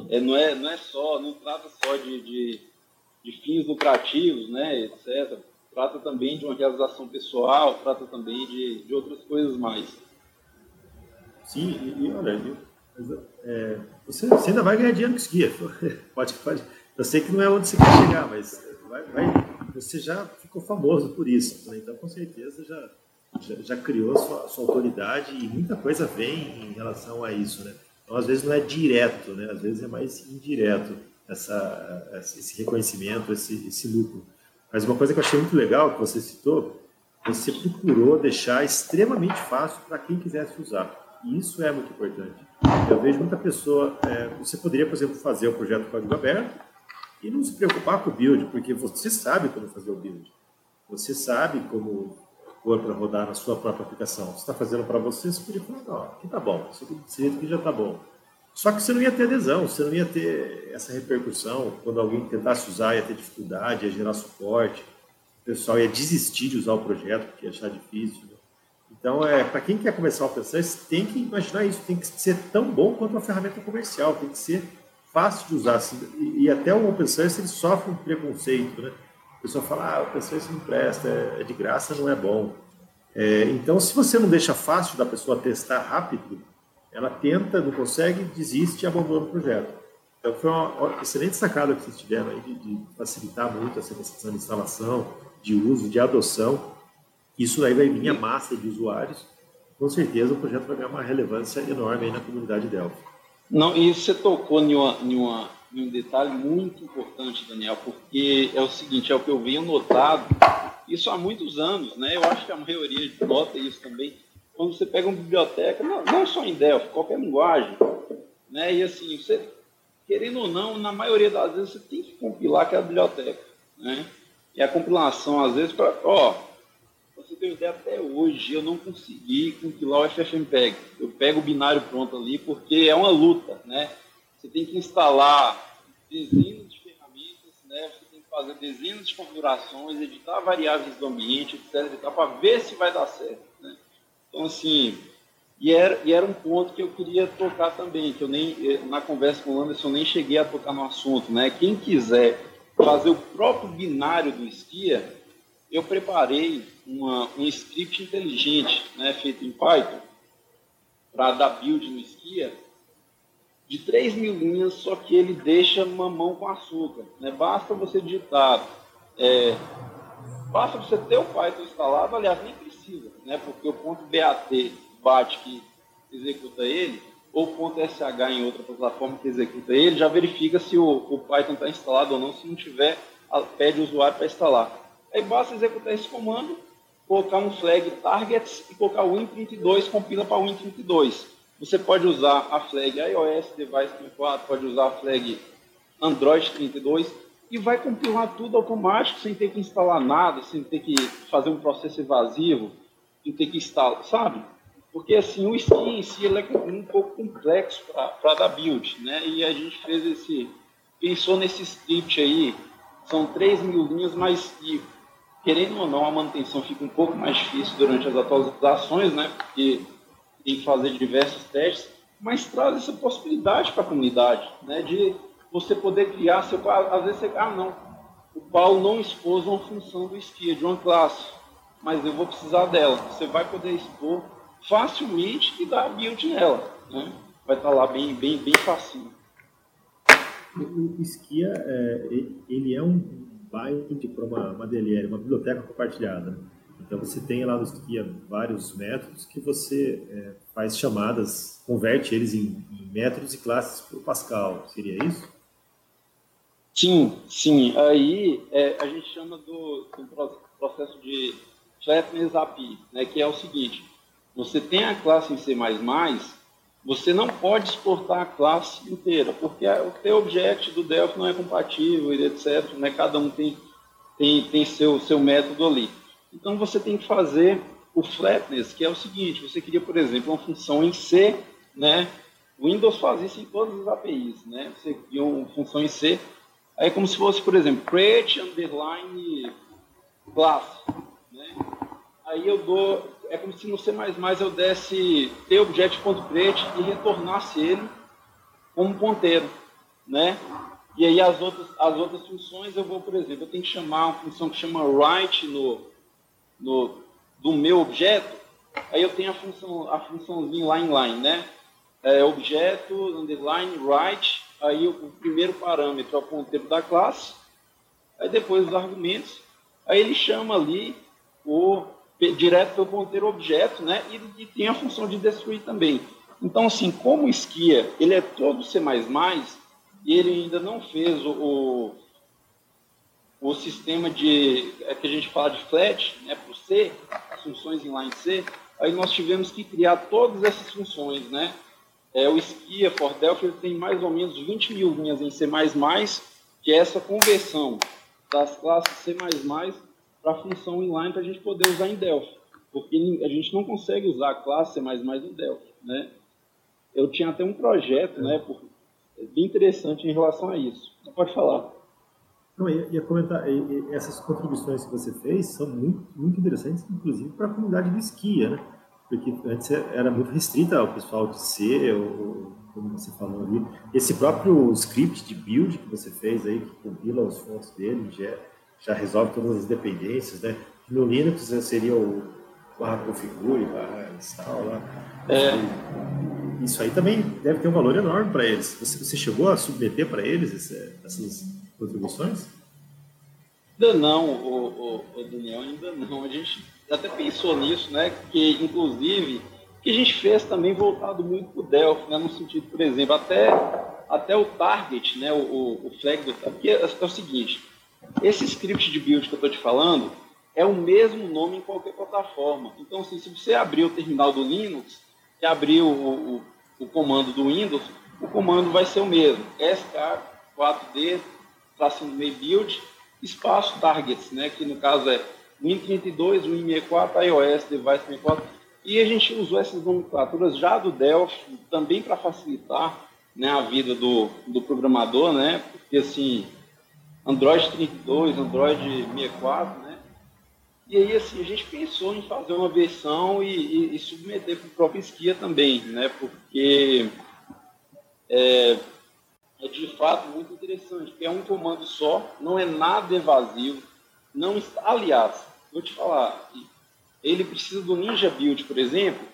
é, não, é, não é só, não trata só de, de, de fins lucrativos, né, etc. trata também de uma realização pessoal, trata também de, de outras coisas mais. Sim, e, e olha, é, você, você, ainda vai ganhar dinheiro com esquia. Pode, pode. Eu sei que não é onde você quer chegar, mas vai, vai, você já ficou famoso por isso. Né? Então, com certeza, já, já, já criou sua, sua, autoridade e muita coisa vem em relação a isso. Né? Então, às vezes, não é direto, né? às vezes é mais indireto essa, esse reconhecimento, esse, esse lucro. Mas uma coisa que eu achei muito legal, que você citou, você procurou deixar extremamente fácil para quem quisesse usar. E isso é muito importante. Eu vejo muita pessoa, é, você poderia, por exemplo, fazer o projeto código aberto e não se preocupar com o build, porque você sabe como fazer o build. Você sabe como pôr para rodar na sua própria aplicação. Você está fazendo para você, você podia falar, não, aqui tá bom, isso aqui já está bom. Só que você não ia ter adesão, você não ia ter essa repercussão. Quando alguém tentasse usar, ia ter dificuldade, ia gerar suporte. O pessoal ia desistir de usar o projeto, porque ia achar difícil. Né? Então, é, para quem quer começar a pensar, você tem que imaginar isso. Tem que ser tão bom quanto uma ferramenta comercial. Tem que ser fácil de usar. Assim, e, e, até o open source sofre um preconceito. Né? A pessoa fala, ah, o open source não presta, é, é de graça, não é bom. É, então, se você não deixa fácil da pessoa testar rápido, ela tenta, não consegue, desiste e abandona o projeto. Então foi uma excelente sacada que vocês tiveram aí de, de facilitar muito essa questão de instalação, de uso, de adoção. Isso aí vai vir a massa de usuários. Com certeza o projeto vai ganhar uma relevância enorme aí na comunidade Delphi. Não, e você tocou em, uma, em, uma, em um detalhe muito importante, Daniel, porque é o seguinte, é o que eu venho notado, isso há muitos anos, né? Eu acho que a maioria nota isso também quando você pega uma biblioteca, não, não só em Delphi, qualquer linguagem, né? E assim, você, querendo ou não, na maioria das vezes você tem que compilar aquela biblioteca, né? E a compilação, às vezes, para, ó, você tem ideia, até hoje eu não consegui compilar o FFmpeg. Eu pego o binário pronto ali porque é uma luta, né? Você tem que instalar dezenas de ferramentas, né? Você tem que fazer dezenas de configurações, editar variáveis do ambiente, etc, para ver se vai dar certo. Então, assim, e era, e era um ponto que eu queria tocar também, que eu nem, eh, na conversa com o Anderson, nem cheguei a tocar no assunto, né? Quem quiser fazer o próprio binário do Skia, eu preparei uma, um script inteligente, né, feito em Python, para dar build no Skia, de 3 mil linhas, só que ele deixa mamão com açúcar. Né? Basta você digitar, é, basta você ter o Python instalado, aliás, nem precisa, né? porque o ponto BAT bate que executa ele, ou ponto SH em outra plataforma que executa ele, já verifica se o, o Python está instalado ou não, se não tiver, pede o usuário para instalar. Aí basta executar esse comando, colocar um flag targets e colocar o Win32, compila para o Win32. Você pode usar a flag iOS Device 34, pode usar a flag Android 32, e vai compilar tudo automático, sem ter que instalar nada, sem ter que fazer um processo evasivo, sem ter que instalar, sabe? Porque assim, o skin em si é um pouco complexo para dar build, né? E a gente fez esse, pensou nesse script aí, são 3 mil linhas, mas e, querendo ou não, a manutenção fica um pouco mais difícil durante as atualizações, né? Porque tem que fazer diversos testes, mas traz essa possibilidade para a comunidade, né? De você poder criar seu. Às vezes você. Ah, não. O Paulo não expôs uma função do esquia de uma classe, mas eu vou precisar dela. Você vai poder expor facilmente e dar build nela. Né? Vai estar lá bem, bem, bem fácil. O esquia, é, ele é um bind para uma, uma DLL, uma biblioteca compartilhada. Então você tem lá no Skia vários métodos que você é, faz chamadas, converte eles em, em métodos e classes para o Pascal. Seria isso? Sim, sim. Aí é, a gente chama do, do, processo de flatness API, né, que é o seguinte: você tem a classe em C++, você não pode exportar a classe inteira, porque o teu objeto do Delphi não é compatível, etc. Né, cada um tem, tem, tem seu, seu método ali. Então você tem que fazer o flatness, que é o seguinte: você queria, por exemplo, uma função em C, né? O Windows faz isso em todas as APIs, né? Você cria uma função em C Aí é como se fosse, por exemplo, create underline class. Né? Aí eu dou, é como se no C++ eu desse tobject.create e retornasse ele como ponteiro. Né? E aí as outras, as outras funções eu vou, por exemplo, eu tenho que chamar uma função que chama write no, no, do meu objeto, aí eu tenho a função, a funçãozinha lá inline, né? É, objeto, underline, write, aí o primeiro parâmetro é o ponteiro da classe, aí depois os argumentos, aí ele chama ali o direto pelo ponteiro objeto, né? E, e, tem a função de destruir também. Então, assim, como o Skia, ele é todo C++, ele ainda não fez o, o, o sistema de, é que a gente fala de flat, né, para o C, as funções inline C, aí nós tivemos que criar todas essas funções, né? É, o Skia for Delphi ele tem mais ou menos 20 mil linhas em C++, que é essa conversão das classes C++ para a função inline para a gente poder usar em Delphi. Porque a gente não consegue usar a classe C++ em Delphi, né? Eu tinha até um projeto, né, por, bem interessante em relação a isso. Você pode falar. Não, ia, ia comentar, essas contribuições que você fez são muito, muito interessantes, inclusive para a comunidade do esquia, né? Porque antes era muito restrita ao pessoal de C, ou, como você falou ali. Esse próprio script de build que você fez aí, que compila os fontes dele, já, já resolve todas as dependências, né? No Linux seria o barra configure, barra install lá. É. Isso aí também deve ter um valor enorme para eles. Você, você, chegou a submeter para eles esse, essas contribuições? Ainda não, o, o, o, Daniel, ainda não. A gente até pensou nisso, né? Que inclusive que a gente fez também voltado muito para o Delphi, né? No sentido, por exemplo, até, até o target, né? O, o, o flag do porque é, é o seguinte, esse script de build que eu estou te falando é o mesmo nome em qualquer plataforma. Então, assim, se você abrir o terminal do Linux, que abrir o, o, o, comando do Windows, o comando vai ser o mesmo. SK4D, tracinho meio build, espaço targets, né, que no caso é Win32, Win64, iOS, Device 64. E a gente usou essas nomenclaturas já do Delphi, também para facilitar né, a vida do, do programador, né, porque assim, Android 32, Android 64, né, e aí, assim, a gente pensou em fazer uma versão e, e, e submeter para o próprio Skia também, né? Porque é, é, de fato muito interessante, é um comando só, não é nada evasivo, não está, aliás, vou te falar, ele precisa do Ninja Build, por exemplo,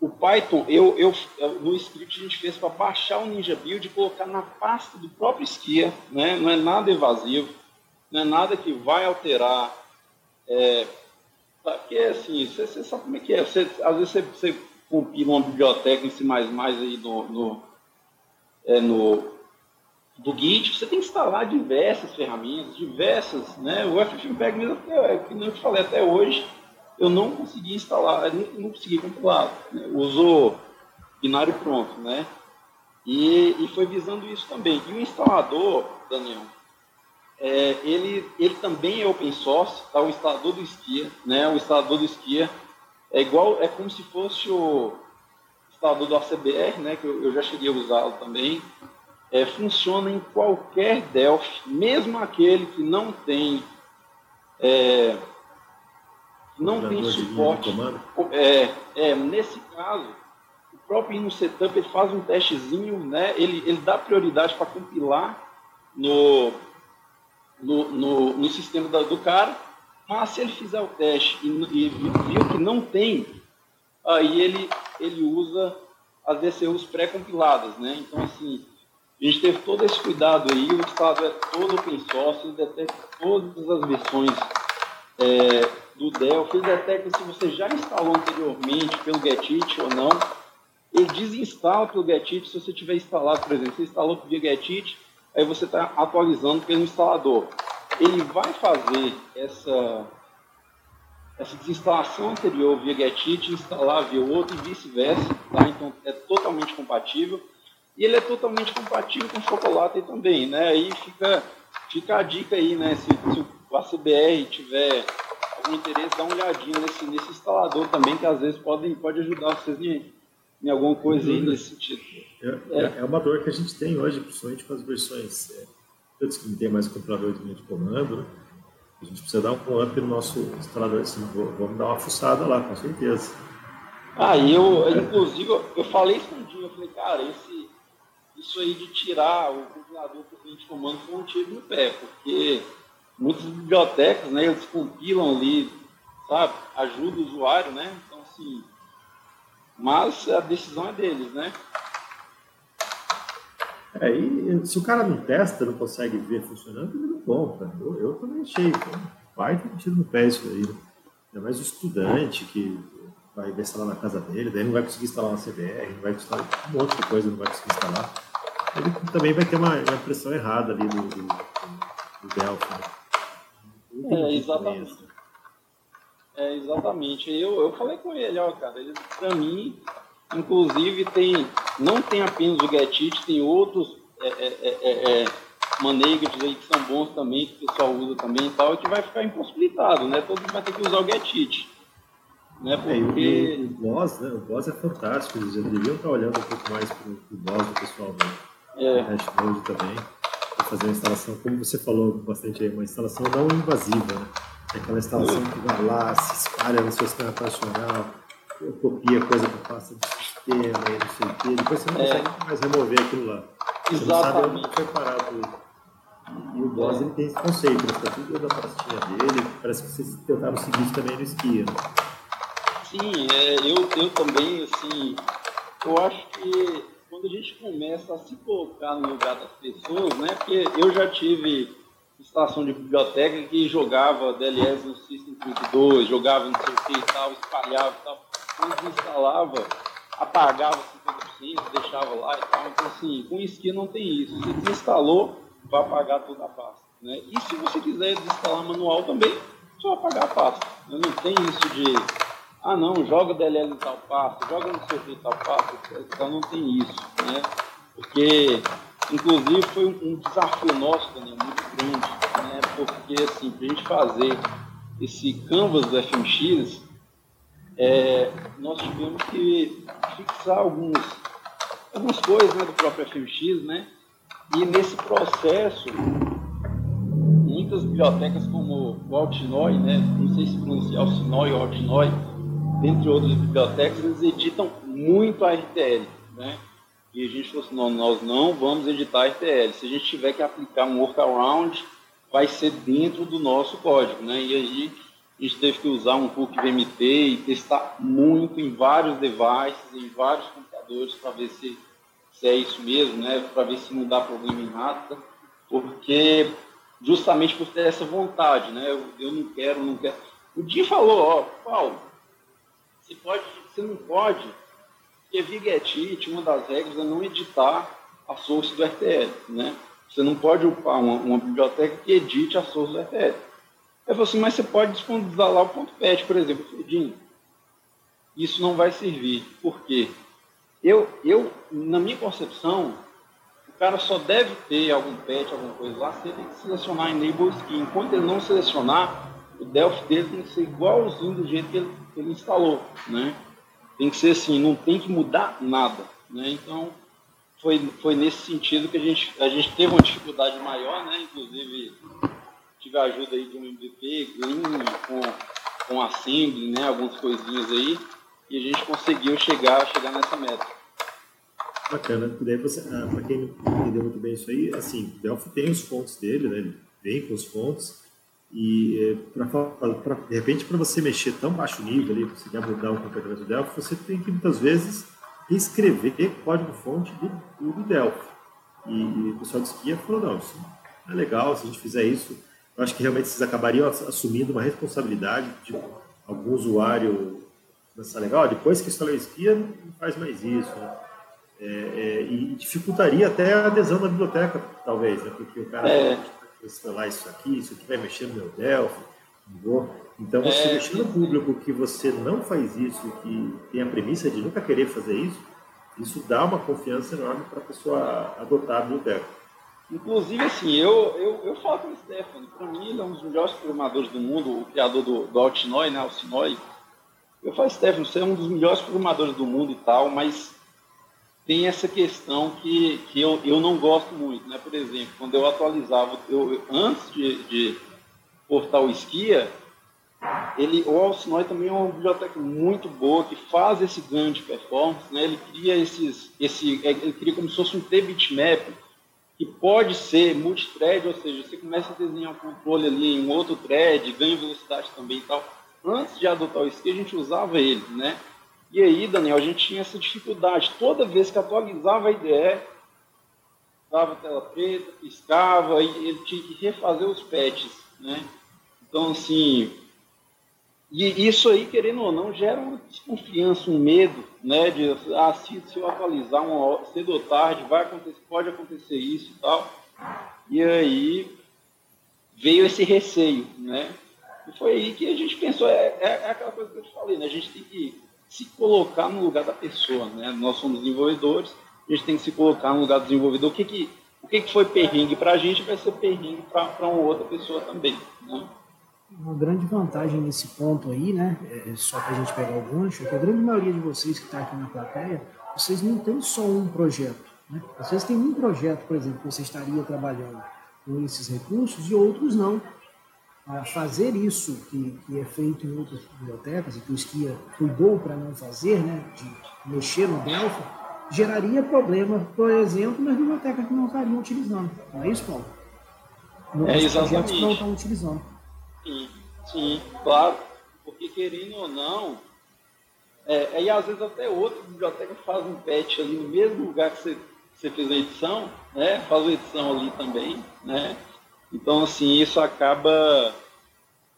o Python, eu, eu, no script a gente fez para baixar o Ninja Build e colocar na pasta do próprio Skia, né? não é nada evasivo, não é nada que vai alterar é, porque assim, você, sabe como é que é. Às vezes você, compila uma biblioteca em C aí no, no, é, no do Git, você tem que instalar diversas ferramentas, diversas, né? O FFmpeg mesmo, é, que nem eu te falei até hoje, eu não consegui instalar, não, não consegui compilar. Né? Usou binário pronto, né? E, e foi visando isso também. E o instalador, Daniel, é, ele, ele também é open source, tá? o instalador do Skia, né? O instalador do Skia é igual, é como se fosse o instalador do ACBR, né? Que eu, eu já cheguei a usá-lo também. É, funciona em qualquer Delphi, mesmo aquele que não tem é, não tem suporte. É, é, nesse caso, o próprio Inno Setup ele faz um testezinho, né? Ele, ele dá prioridade para compilar no no, no, no sistema da, do cara, mas se ele fizer o teste e, e viu que não tem, aí ele, ele usa as DCUs pré-compiladas, né? Então, assim, a gente teve todo esse cuidado aí, o estado é todo open source, ele detecta todas as versões é, do Delphi, ele detecta se você já instalou anteriormente pelo GetIt ou não, ele desinstala pelo GetIt se você tiver instalado, por exemplo, você instalou via GetIt, aí você está atualizando pelo instalador. Ele vai fazer essa, essa desinstalação anterior via GetIt, instalar via outro e vice-versa, tá? então é totalmente compatível. E ele é totalmente compatível com chocolate também, né? Aí fica, fica a dica aí, né? Se, se o ACBR tiver algum interesse, dá uma olhadinha nesse, nesse instalador também, que às vezes pode, pode ajudar vocês em, em alguma coisa aí nesse sentido. É, é. é, uma dor que a gente tem hoje, principalmente com as versões. É, eu disse que não tem mais computador de linha de comando, né? A gente precisa dar um up no nosso instalador, assim, vamos dar uma fuçada lá, com certeza. Ah, e eu, inclusive, eu falei isso um dia, eu falei, cara, esse, isso aí de tirar o compilador por linha de comando foi um tiro no pé, porque muitas bibliotecas, né, eles compilam ali, sabe, ajuda o usuário, né? Então, assim, mas a decisão é deles, né? É, e se o cara não testa, não consegue ver funcionando, ele não compra. Eu, eu também achei, vai ter tiro no pé isso aí. Né? Ainda mais o estudante que vai instalar na casa dele, daí não vai conseguir instalar uma CBR, não vai instalar um monte de coisa, não vai conseguir instalar. Ele também vai ter uma, uma impressão errada ali do, do, do Delphi. É, exatamente. É, exatamente. Eu, eu falei com ele, ó, cara, ele, pra mim, inclusive, tem, não tem apenas o GetIt, tem outros é, é, é, é, maneiros aí que são bons também, que o pessoal usa também e tal, e que vai ficar impossibilitado, né? Todo mundo vai ter que usar o GetIt. Né? Porque... É, o, Boss, né? O Boss é fantástico, eles deveriam estar olhando um pouco mais para o Boss do pessoal né? É. Hashmode também, fazer uma instalação, como você falou bastante aí, uma instalação não invasiva, né? É aquela instalação que vai lá, se espalha no seu sistema operacional, copia coisa que passa do sistema e não sei o quê, depois você não é. consegue mais remover aquilo lá. Você Exatamente. não sabe onde foi. E o Boss ele tem esse conceito, ele está tudo da pastinha dele, parece que vocês tentaram seguir isso também no esquia. Né? Sim, é, eu, eu também, assim, eu acho que quando a gente começa a se colocar no lugar das pessoas, né, porque eu já tive estação de biblioteca que jogava DLS no System 32, jogava não sei o que e tal, espalhava e tal, quando instalava, apagava 50%, deixava lá e tal, então assim, com esqui não tem isso, você desinstalou, vai apagar toda a pasta, né, e se você quiser desinstalar manual também, só apagar a pasta, não tem isso de ah não, joga DLL em tal passo, joga no seu em tal passo, então não tem isso, né? Porque, inclusive, foi um, desafio nosso, Daniel, muito grande, né? Porque, assim, para a gente fazer esse canvas do FMX, é, nós tivemos que fixar alguns, algumas coisas né, do próprio FMX, né? E nesse processo, muitas bibliotecas como o Altinoy, né? Não sei se pronunciar o Sinoi ou Altinoy, dentre outras bibliotecas, eles editam muito a RTL, né? E a gente falou assim, não, nós não vamos editar a RTL. Se a gente tiver que aplicar um workaround, vai ser dentro do nosso código, né? E aí a gente teve que usar um hook VMT e testar muito em vários devices, em vários computadores, para ver se, se é isso mesmo, né? Para ver se não dá problema em nada, porque justamente por ter essa vontade, né? Eu, eu não quero, não quero. O Di falou, ó, Paulo, você, pode, não pode, porque Vigetite, uma das regras é não editar a source do RTL, né? Você não pode upar uma, uma biblioteca que edite a source do RTL. Eu falei assim, mas você pode disponibilizar lá o ponto .pet, por exemplo. Fredinho, isso não vai servir. Por quê? Eu, eu, na minha concepção, o cara só deve ter algum pet, alguma coisa lá, se ele selecionar Enable Skin. Enquanto ele não selecionar, o Delphi dele tem que ser igualzinho do jeito que ele, que ele instalou, né? Tem que ser assim, não tem que mudar nada, né? Então, foi, foi nesse sentido que a gente, a gente teve uma dificuldade maior, né? Inclusive, tive a ajuda aí de um MVP, com, com Assembly, né? Algumas coisinhas aí, e a gente conseguiu chegar, chegar nessa meta. Bacana, porque daí você, ah, para quem não entendeu muito bem isso aí, assim, Delphi tem os fontes dele, né? Ele vem com os fontes, e pra, de repente, para você mexer tão baixo nível ali, quer mudar o comportamento do Delphi, você tem que muitas vezes escrever código-fonte do, do Delphi. E, e, o pessoal de esquia falou: não, isso é legal, se a gente fizer isso, eu acho que realmente vocês acabariam assumindo uma responsabilidade de algum usuário pensar legal, depois que instalou a esquia, não faz mais isso. Né? É, é, e dificultaria até a adesão na biblioteca, talvez, né? porque o cara é instalar isso aqui, isso aqui vai mexer no meu Delphi, vou. Então, você é, no público que você não faz isso, que tem a premissa de nunca querer fazer isso, isso dá uma confiança enorme para a pessoa adotar a biblioteca. Inclusive, assim, eu, eu, eu falo com o Stefano, para mim ele é um dos melhores programadores do mundo, o criador do, do Altinoy, né, Alcinoi. Eu falo, Stefano, você é um dos melhores programadores do mundo e tal, mas tem essa questão que, que eu, eu não gosto muito, né? Por exemplo, quando eu atualizava, eu, antes de, de portar o Esquia, ele, o Alcinói também é uma biblioteca muito boa, que faz esse ganho de performance, né? ele cria esses, esse, ele cria como se fosse um T-bitmap, que pode ser multithread, ou seja, você começa a desenhar um controle ali em outro thread, ganha velocidade também e tal. Antes de adotar o SKI, a gente usava ele, né? E aí, Daniel, a gente tinha essa dificuldade. Toda vez que atualizava a IDE, dava tela preta, piscava, e ele tinha que refazer os patches, né? Então, assim, e isso aí, querendo ou não, gera uma desconfiança, um medo, né? De, ah, se, se eu atualizar uma cedo ou tarde, vai acontecer, pode acontecer isso e tal. E aí veio esse receio, né? E foi aí que a gente pensou, é, é, é aquela coisa que eu te falei, né? A gente tem que se colocar no lugar da pessoa, né? Nós somos desenvolvedores, a gente tem que se colocar no lugar do desenvolvedor. O que que, o que, que foi perrengue para a gente vai ser perrengue para uma outra pessoa também, né? Uma grande vantagem nesse ponto aí, né? É, é só para a gente pegar o gancho, é que a grande maioria de vocês que está aqui na plateia, vocês não têm só um projeto. Né? Vocês têm um projeto, por exemplo, que você estaria trabalhando com esses recursos e outros não. A fazer isso que, que é feito em outras bibliotecas e que o Skia cuidou para não fazer, né, de mexer no Delphi, geraria problema, por exemplo, nas bibliotecas que não estariam utilizando. Não é isso, Paulo? Nos é exatamente. que não estão utilizando. Sim, sim, claro. Porque querendo ou não, é, e às vezes até outra biblioteca faz um patch ali no mesmo lugar que você, você fez a edição, né? Faz a edição ali também, né? Então, assim, isso acaba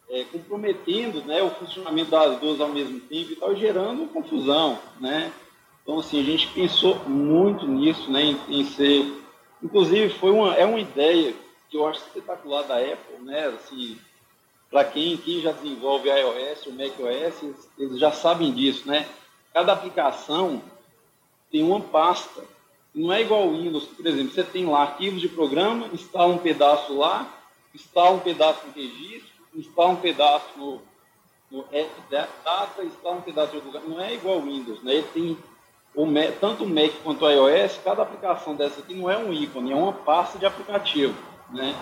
é, comprometendo né, o funcionamento das duas ao mesmo tempo e tal, gerando confusão, né? Então, assim, a gente pensou muito nisso, né, em, em ser... Inclusive, foi uma, é uma ideia que eu acho espetacular da Apple, né? Assim, para quem, quem já desenvolve iOS ou macOS, eles já sabem disso, né? Cada aplicação tem uma pasta. Não é igual ao Windows, por exemplo, você tem lá arquivos de programa, instala um pedaço lá, instala um pedaço no registro, instala um pedaço no, data, instala um pedaço de lugar. Não é igual ao Windows, né? Ele tem o Mac, tanto o Mac quanto o iOS, cada aplicação dessa aqui não é um ícone, é uma pasta de aplicativo, né?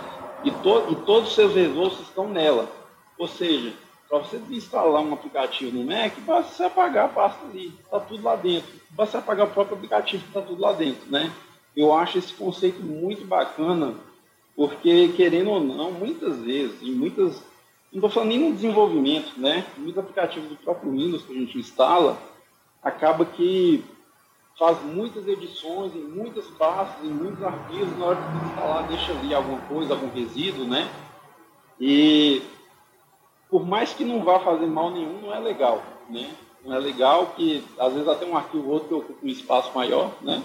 E, to, e todos os seus recursos estão nela. Ou seja, para você instalar um aplicativo no Mac, basta você apagar a pasta ali, está tudo lá dentro. Basta você apagar o próprio aplicativo, está tudo lá dentro, né? Eu acho esse conceito muito bacana, porque, querendo ou não, muitas vezes, em muitas, não estou falando nem no desenvolvimento, né? Muitos aplicativos do próprio Windows que a gente instala, acaba que faz muitas edições em muitas pastas, em muitos arquivos, na hora de instalar, deixa ali alguma coisa, algum resíduo, né? E por mais que não vá fazer mal nenhum, não é legal, né? Não é legal que, às vezes, até um arquivo ou outro que ocupa um espaço maior, né?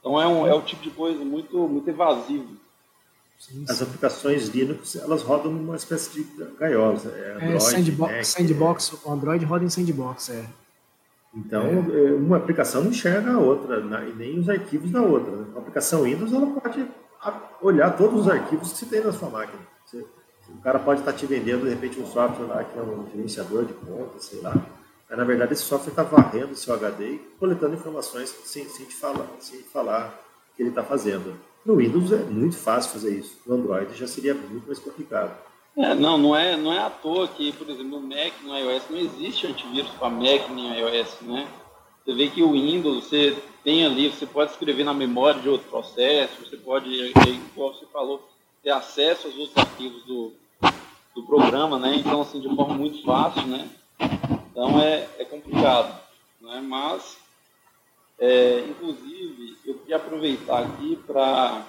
Então, é, um, é o tipo de coisa muito, muito evasivo. As aplicações Linux, elas rodam numa espécie de gaiola. É, Android, é sandbox, Mac, sandbox, o Android roda em sandbox, é. Então, é. é. uma aplicação não enxerga a outra, e nem os arquivos da outra. Né? A aplicação Windows, ela pode olhar todos os arquivos que você tem na sua máquina. Você o cara pode estar te vendendo, de repente, um software lá que é um gerenciador de contas, sei lá. Mas, na verdade, esse software está varrendo o seu HD e coletando informações sem, sem, te falar, sem falar o que ele está fazendo. No Windows é muito fácil fazer isso. No Android já seria muito mais complicado. É, não, não é, não é à toa que, por exemplo, no Mac, no iOS, não existe antivírus para Mac nem iOS, né? Você vê que o Windows, você tem ali, você pode escrever na memória de outro processo, você pode, igual você falou, ter acesso aos outros arquivos do, do programa, né? Então, assim, de forma muito fácil, né? Então, é, é complicado, né? Mas, é, inclusive, eu queria aproveitar aqui para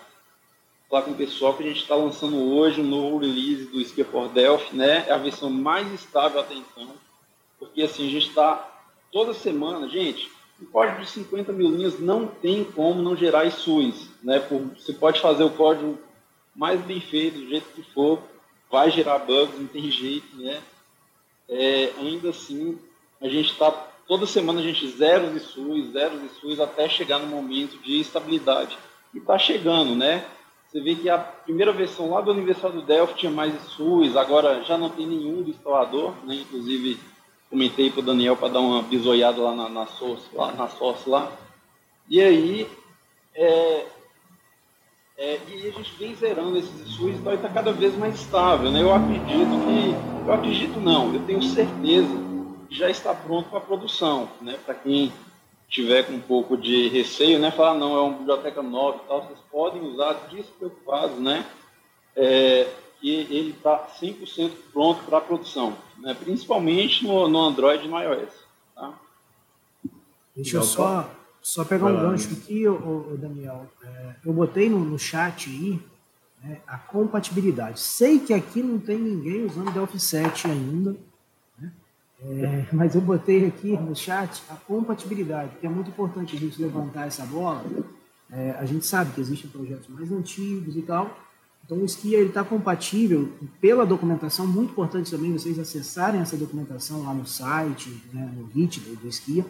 falar com o pessoal que a gente está lançando hoje um novo release do Ski for Delphi, né? É a versão mais estável até então, porque, assim, a gente está toda semana, gente, um código de 50 mil linhas não tem como não gerar ISUs, né? Por, você pode fazer o código mais bem feito, do jeito que for, vai gerar bugs, não tem jeito, né? É, ainda assim, a gente está, toda semana a gente zero os SUS, zero os SUS, até chegar no momento de estabilidade. E está chegando, né? Você vê que a primeira versão lá do Aniversário do Delphi tinha mais SUS, agora já não tem nenhum do instalador, né? Inclusive, comentei para o Daniel para dar uma bisoiada lá na, na, source, lá na source lá. E aí, é, É, e a gente vem zerando esses SUS, então está cada vez mais estável. Né? Eu acredito que. Eu acredito não, eu tenho certeza que já está pronto para a produção. Né? Para quem tiver com um pouco de receio, né? falar, não, é uma biblioteca nova e tal, vocês podem usar despreocupados, né? É, que ele está 100% pronto para a produção, né? principalmente no, no Android e no iOS. Tá? Deixa eu só, só pegar um gancho aqui, ô, Daniel. É, eu botei no, no chat aí né, a compatibilidade. Sei que aqui não tem ninguém usando Delphi 7 ainda, né? é, mas eu botei aqui no chat a compatibilidade, que é muito importante a gente levantar essa bola. É, a gente sabe que existem projetos mais antigos e tal, então o Skia está compatível pela documentação, muito importante também vocês acessarem essa documentação lá no site, né, no Git do, do Skia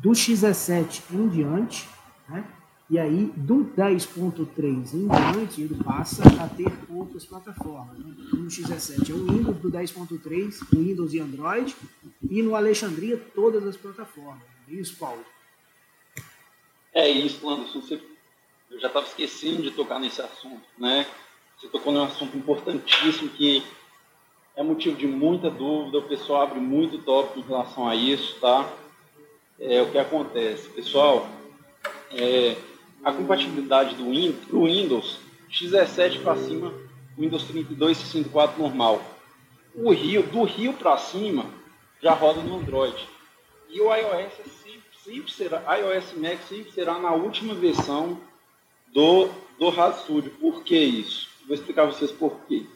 do XE7 em diante, né? e aí do 10.3 em diante ele passa a ter outras plataformas. Né? No XE7 é o Windows, do 10.3 o Windows e Android, e no Alexandria todas as plataformas. É isso, Paulo? É isso, Anderson. Eu já estava esquecendo de tocar nesse assunto. Né? Você tocou num assunto importantíssimo que é motivo de muita dúvida, o pessoal abre muito tópico em relação a isso, tá? É o que acontece. Pessoal, é, a compatibilidade do Windows, Windows, X17 para cima, Windows 32 e 64 normal. O Rio, do Rio para cima, já roda no Android. E o iOS é sempre, sempre será, iOS Max sempre será na última versão do, do RAD Studio. Por que isso? Vou explicar a vocês por quê.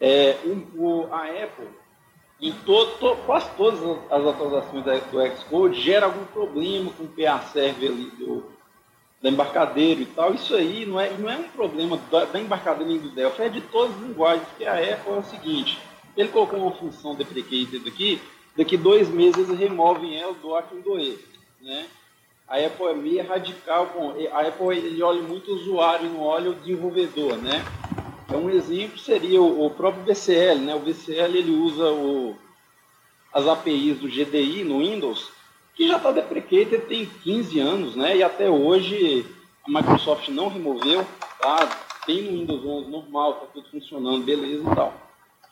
É, o, a Apple em to, to, quase todas as atualizações do Xcode gera algum problema com o PA server ali do, da embarcadeira e tal. Isso aí não é, não é um problema da, da embarcadeira nem do Delphi, é de todas as linguagens, que a Apple é o seguinte, ele colocou uma função deprecated aqui, daqui dois meses eles removem ela do Arquidoe, né? A Apple é meio radical, com, a Apple ele olha muito o usuário, não olha o desenvolvedor, né? Então, um exemplo seria o, o próprio VCL, né? O VCL ele usa o, as APIs do GDI no Windows, que já está deprecated tem 15 anos, né? E até hoje a Microsoft não removeu, tá? Tem no Windows 11 normal, está tudo funcionando, beleza e tal.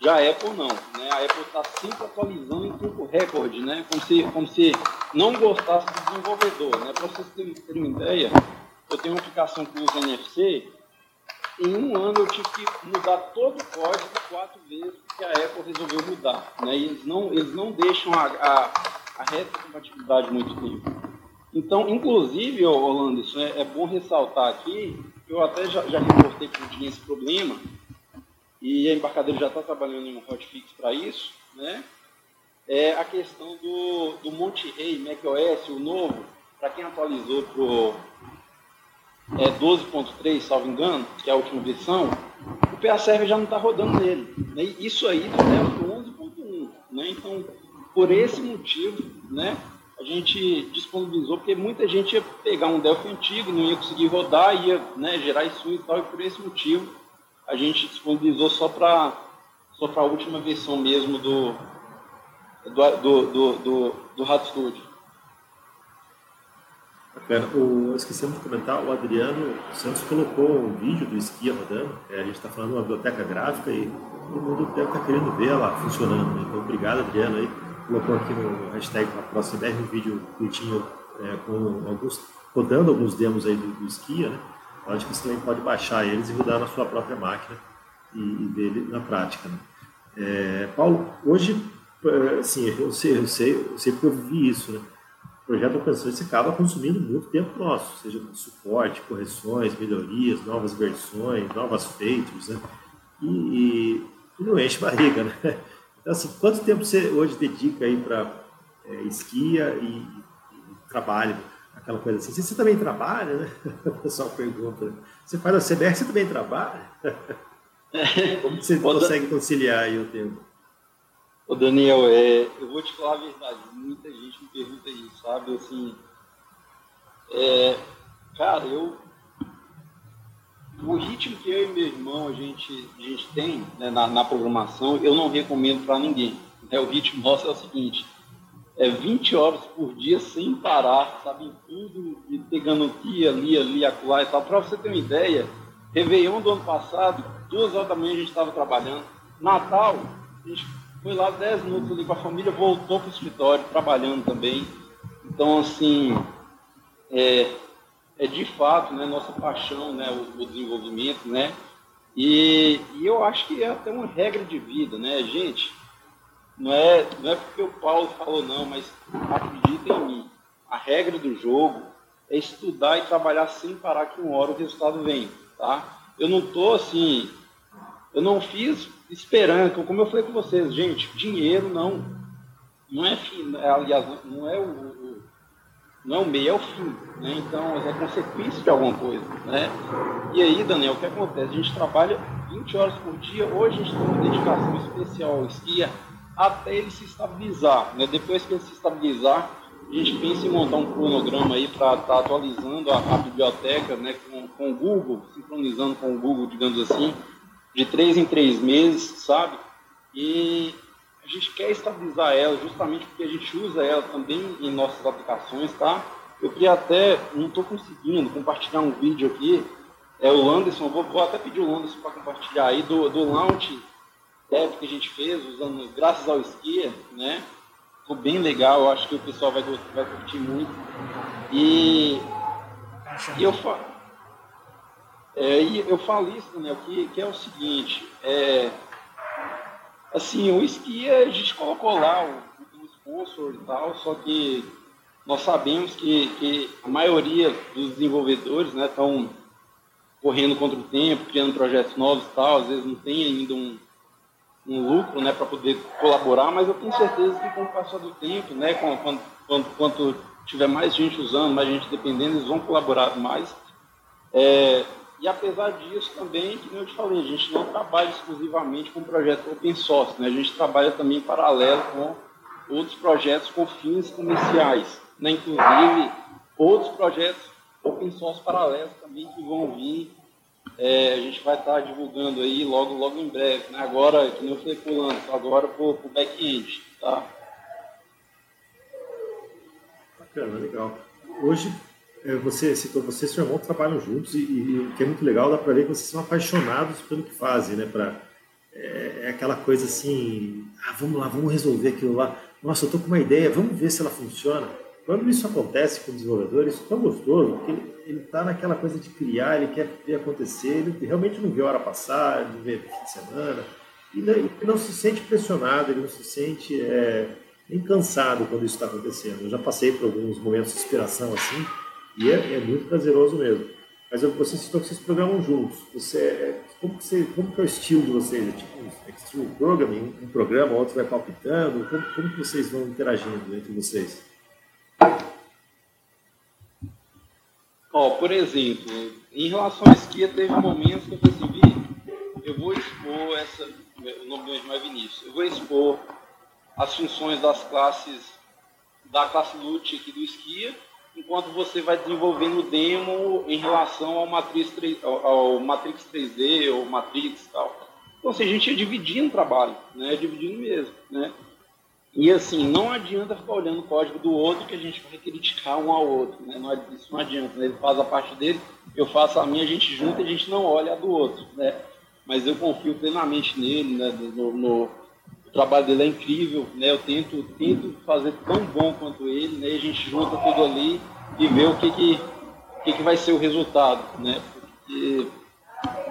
Já a Apple não, né? A Apple está sempre atualizando em tempo recorde, né? Como se, como se não gostasse do desenvolvedor, né? Para vocês terem, terem uma ideia, eu tenho uma aplicação que usa NFC em um ano eu tive que mudar todo o código quatro vezes porque a Apple resolveu mudar. Né? E eles não, eles não deixam a, a, a retrocompatibilidade muito tempo. Então, inclusive, Orlando, isso é, é, bom ressaltar aqui, eu até já, já reportei que tinha esse problema, e a embarcadeira já está trabalhando em um hotfix para isso, né? É a questão do, do Monte Rei, macOS, o novo, para quem atualizou é, 12.3, salvo engano, que é a última versão, o PA Server já não está rodando nele. Né? Isso aí do Delphi 11.1. Né? Então, por esse motivo, né, a gente disponibilizou, porque muita gente ia pegar um Delphi antigo, não ia conseguir rodar, ia né, gerar isso e tal, e por esse motivo a gente disponibilizou só para só a última versão mesmo do, do, do, do, do, do Studio. Bacana. O, esquecemos de comentar, o Adriano Santos colocou um vídeo do Esquia rodando. É, a gente está falando de uma biblioteca gráfica e todo mundo deve estar tá querendo ver ela funcionando. Né? Então, obrigado, Adriano. Aí. Colocou aqui no hashtag para próxima ideia um vídeo curtinho é, com alguns, rodando alguns demos aí do, do Esquia. Né? Acho que você também pode baixar eles e rodar na sua própria máquina e, e ver ele na prática. Né? É, Paulo, hoje, assim, eu sei, eu sei, eu sei porque eu vi isso, né? Projeto open source acaba consumindo muito tempo nosso, seja suporte, correções, melhorias, novas versões, novas features, né? E, e, e não enche barriga, né? Então, assim, quanto tempo você hoje dedica aí para é, esquia e, e, trabalho, aquela coisa assim? Você, você também trabalha, né? O pessoal pergunta. Né? Você faz a CBR, você também trabalha? Como você consegue conciliar aí o tempo? Ô Daniel, é, eu vou te falar a verdade, muita gente pergunta isso, sabe? Assim, é, cara, eu. O ritmo que eu e meu irmão a gente, a gente tem né, na, na, programação, eu não recomendo para ninguém. Né? O ritmo nosso é o seguinte: é 20 horas por dia sem parar, sabe? Em tudo, e pegando aqui, ali, ali, acolá e tal. Para você ter uma ideia, Réveillon do ano passado, duas horas da manhã a gente estava trabalhando. Natal, a gente foi lá dez minutos ali com a família, voltou para o escritório, trabalhando também. Então, assim, é, é de fato né, nossa paixão, né, o, o desenvolvimento, né? E, e, eu acho que é até uma regra de vida, né, gente? Não é, não é porque o Paulo falou não, mas acredita em mim. A regra do jogo é estudar e trabalhar sem parar que uma hora o resultado vem, tá? Eu não tô assim, eu não fiz esperando, como eu falei com vocês, gente, dinheiro não, não é fim, é, aliás, não é o, o não é o meio, é o fim, né? Então é consequência de alguma coisa, né? E aí, Daniel, o que acontece? A gente trabalha 20 horas por dia, hoje a gente tem uma dedicação especial ao esquia até ele se estabilizar, né? Depois que ele se estabilizar, a gente pensa em montar um cronograma aí para estar tá atualizando a, a, biblioteca né, com, com o Google, sincronizando com o Google, digamos assim, de três em três meses, sabe? E a gente quer estabilizar ela justamente porque a gente usa ela também em nossas aplicações, tá? Eu queria até, não estou conseguindo compartilhar um vídeo aqui, é o Landerson, vou, vou até pedir o Landerson para compartilhar aí do, do launch app que a gente fez, usando, graças ao Skia, né? Ficou bem legal, acho que o pessoal vai, vai curtir muito. E, e eu, fa, é, e eu falo isso, Daniel, que, que é o seguinte, é, assim, o esquia a gente colocou lá o, o sponsor e tal, só que nós sabemos que, que a maioria dos desenvolvedores estão né, correndo contra o tempo, criando projetos novos e tal, às vezes não tem ainda um, um lucro né, para poder colaborar, mas eu tenho certeza que com o passar do tempo, né, quando, quando, quanto tiver mais gente usando, mais gente dependendo, eles vão colaborar mais. É, e apesar disso também, que eu te falei, a gente não trabalha exclusivamente com projeto open source, né, a gente trabalha também em paralelo com outros projetos com fins comerciais, né, inclusive outros projetos open source paralelos também que vão vir é, a gente vai estar divulgando aí logo, logo em breve. Né? Agora, que eu falei pulando, agora para o back-end. Tá? Bacana, legal. Hoje, você citou, você e seu irmão trabalham juntos e, e o que é muito legal, dá para ver que vocês são apaixonados pelo que fazem, né? Pra, é, é, aquela coisa assim, ah, vamos lá, vamos resolver aquilo lá. Nossa, eu estou com uma ideia, vamos ver se ela funciona. Quando isso acontece com o desenvolvedor, isso é tão gostoso, porque ele está naquela coisa de criar, ele quer ver acontecer, ele realmente não vê a hora passar, de ver fim de semana, e não, ele não se sente pressionado, ele não se sente é, nem cansado quando isso está acontecendo. Eu já passei por alguns momentos de inspiração assim, e é, é muito prazeroso mesmo. Mas você citou que vocês programam juntos. Você, é, como, que você, como que é o estilo de vocês? É tipo um extreme programming, um programa, outro vai palpitando? Como, como que vocês vão interagindo entre vocês? Ó, por exemplo, em relação à esquia, teve momentos que eu falei assim, eu vou expor essa, o nome do meu é Vinícius, eu vou expor as funções das classes, da classe LUT aqui do esquia, enquanto você vai desenvolvendo o demo em relação ao Matrix, 3, ao Matrix 3D ou Matrix e tal. Então, assim, a gente ia dividindo o trabalho, né? Dividindo mesmo, né? E assim, não adianta ficar olhando o código do outro que a gente vai criticar um ao outro. Né? Não, isso não adianta. Né? Ele faz a parte dele, eu faço a minha, a gente junta e a gente não olha a do outro. Né? Mas eu confio plenamente nele, né? no, no, o trabalho dele é incrível. Né? Eu tento, tento fazer tão bom quanto ele, né? e a gente junta tudo ali e vê o que, que, que, que vai ser o resultado. Né? Porque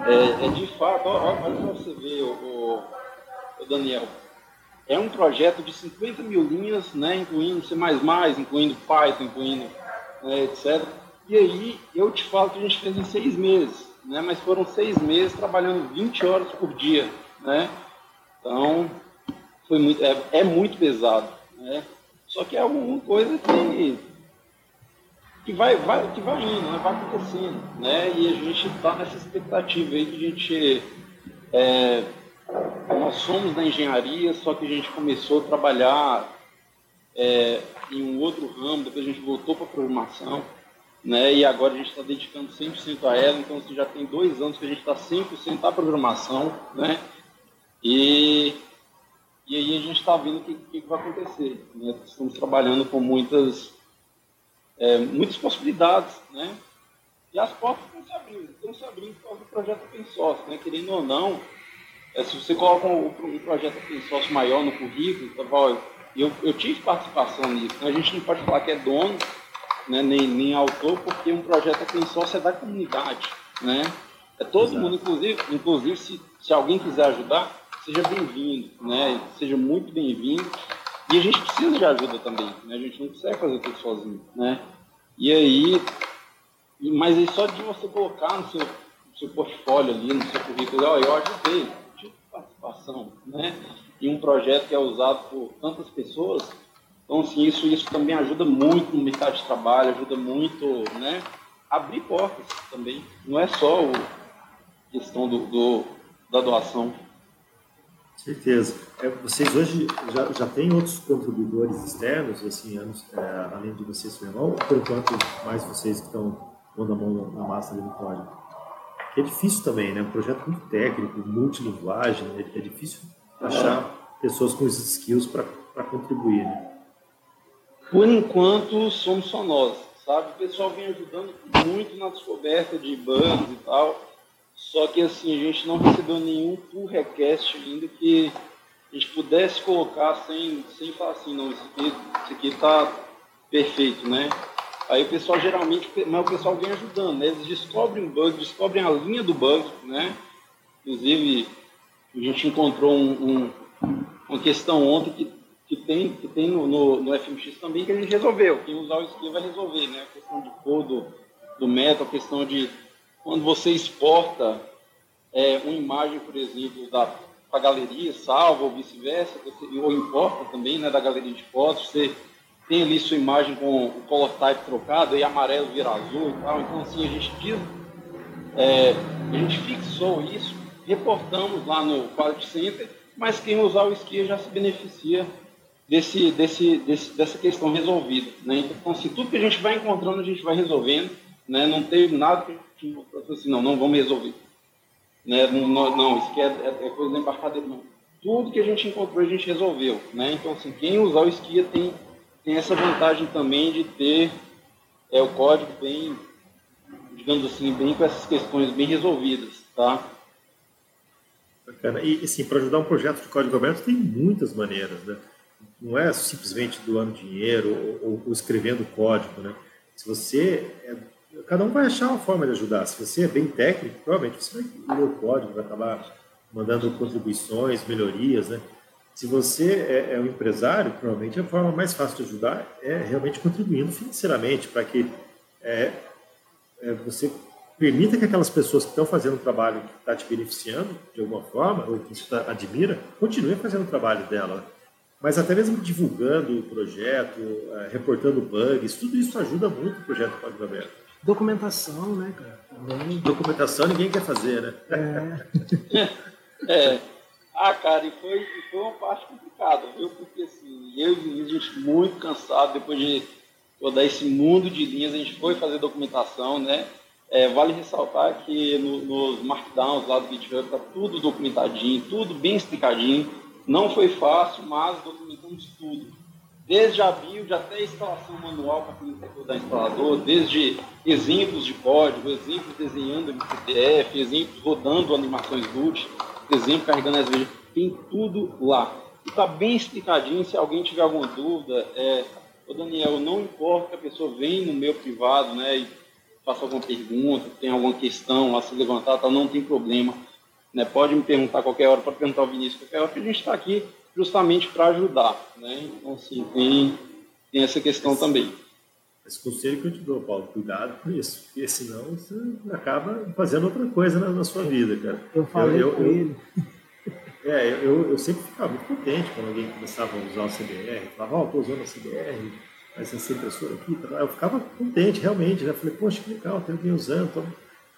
é, é de fato, olha para você ver, o, o, Daniel é um projeto de 50 mil linhas, né, incluindo C++, incluindo Python, incluindo né, etc. E aí eu te falo que a gente fez em seis meses, né, mas foram seis meses trabalhando 20 horas por dia, né? Então foi muito, é, é muito pesado, né? Só que é alguma coisa que que vai, vai, que vai indo, né? vai acontecendo, né? E a gente está nessa expectativa aí que a gente é, nós somos da engenharia, só que a gente começou a trabalhar é, em um outro ramo, depois a gente voltou para a programação, né? E agora a gente está dedicando 100% a ela, então assim, já tem dois anos que a gente está 100% à programação, né? E, e aí a gente está vendo o que, que, vai acontecer. Né? Estamos trabalhando com muitas, é, muitas possibilidades, né? E as portas estão se abrindo, estão se abrindo por causa do projeto Open Source, né? querendo ou não, é, se você coloca um, um projeto Open Source maior no currículo, tá, eu, eu tive participação nisso, então a gente não pode falar que é dono, né, nem, nem autor, porque um projeto Open Source é da comunidade, né? É todo Exato. mundo, inclusive, inclusive se, se alguém quiser ajudar, seja bem-vindo, né? Seja muito bem-vindo. E a gente precisa de ajuda também, né? A gente não consegue fazer tudo sozinho, né? E aí, mas aí só de você colocar no seu, no seu portfólio ali, no seu currículo, ó, eu ajudei, tive participação, né? Em um projeto que é usado por tantas pessoas, então, assim, isso, isso também ajuda muito no mercado de trabalho, ajuda muito, né? Abrir portas também. Não é só a questão do, do da doação. Certeza. É, vocês hoje já, já têm outros contribuidores externos, assim, é, além de vocês, seu irmão, ou por enquanto mais vocês que estão pondo a mão na massa ali no código? Que é difícil também, né? Um projeto muito técnico, multilinguagem, é, é difícil achar pessoas com esses skills para contribuir, né? Por enquanto, somos só nós, sabe? O pessoal vem ajudando muito na descoberta de bugs e tal, só que assim, a gente não recebeu nenhum pull request ainda que a gente pudesse colocar sem, sem falar assim, não, isso aqui, aqui tá perfeito, né? Aí o pessoal geralmente, mas o pessoal vem ajudando, né? Eles descobrem o bug, descobrem a linha do bug, né? Inclusive, a gente encontrou um, um, uma questão ontem que, que tem, que tem no, no, no, FMX também que a gente resolveu. Quem usar o skill vai resolver, né? A questão de cor do, do meta, a questão de quando você exporta é, uma imagem, por exemplo, da a galeria, salva ou vice-versa, ou importa também, né, da galeria de fotos, você tem ali sua imagem com o color type trocado, e amarelo vira azul e tal. Então, assim, a gente diz, é, a gente fixou isso, reportamos lá no Quality Center, mas quem usar o ski já se beneficia desse, desse, desse, dessa questão resolvida. Né? Então, assim, tudo que a gente vai encontrando, a gente vai resolvendo. Né? Não teve nada que assim, não, não vamos resolver. Né? Não, não isso aqui é, é, é coisa da embarcadeira. Não. Tudo que a gente encontrou, a gente resolveu. Né? Então, assim, quem usar o esquia tem, tem essa vantagem também de ter é, o código bem, digamos assim, bem com essas questões bem resolvidas. Tá? Bacana. E, assim, para ajudar um projeto de código aberto tem muitas maneiras, né? Não é simplesmente doando dinheiro ou, ou escrevendo código, né? Se você é cada um vai achar uma forma de ajudar. Se você é bem técnico, provavelmente você vai ler o código, vai acabar mandando contribuições, melhorias, né? Se você é, é, um empresário, provavelmente a forma mais fácil de ajudar é realmente contribuindo financeiramente para que é, é, você permita que aquelas pessoas que estão fazendo um trabalho que está te beneficiando de alguma forma, ou que você admira, continuem fazendo o trabalho dela. Mas até mesmo divulgando o projeto, é, reportando bugs, tudo isso ajuda muito o projeto Código Aberto. Documentação, né, cara? Também. Documentação ninguém quer fazer, né? É. é. Ah, cara, e foi, foi uma parte complicada, viu? Porque assim, eu e o Vinícius, a gente muito cansado, depois de rodar esse mundo de linhas, a gente foi fazer documentação, né? É, vale ressaltar que no, nos markdowns lá do GitHub tá tudo documentadinho, tudo bem explicadinho. Não foi fácil, mas documentamos tudo desde a build até a instalação manual para quem da instalador, desde exemplos de código, exemplos desenhando PDF, exemplos rodando animações boot, exemplos carregando as vezes, tem tudo lá. Está bem explicadinho, se alguém tiver alguma dúvida, é, ô Daniel, não importa que a pessoa venha no meu privado, né, e faça alguma pergunta, tem alguma questão a se levantar, tá, não tem problema. Né, pode me perguntar qualquer hora, pode perguntar ao Vinícius qualquer hora, que a gente está aqui justamente para ajudar. Né? Então, assim, tem, tem essa questão também. Esse conselho que eu te dou, Paulo, cuidado com isso, porque senão você acaba fazendo outra coisa na, na sua vida, cara. Eu falei eu, eu, com ele. É, eu, eu sempre ficava muito contente quando alguém começava a usar o CBR, falava, ó, oh, estou usando a CBR, mas essa impressora aqui, eu ficava contente, realmente, né? Falei, poxa, que legal, tem alguém usando, tô...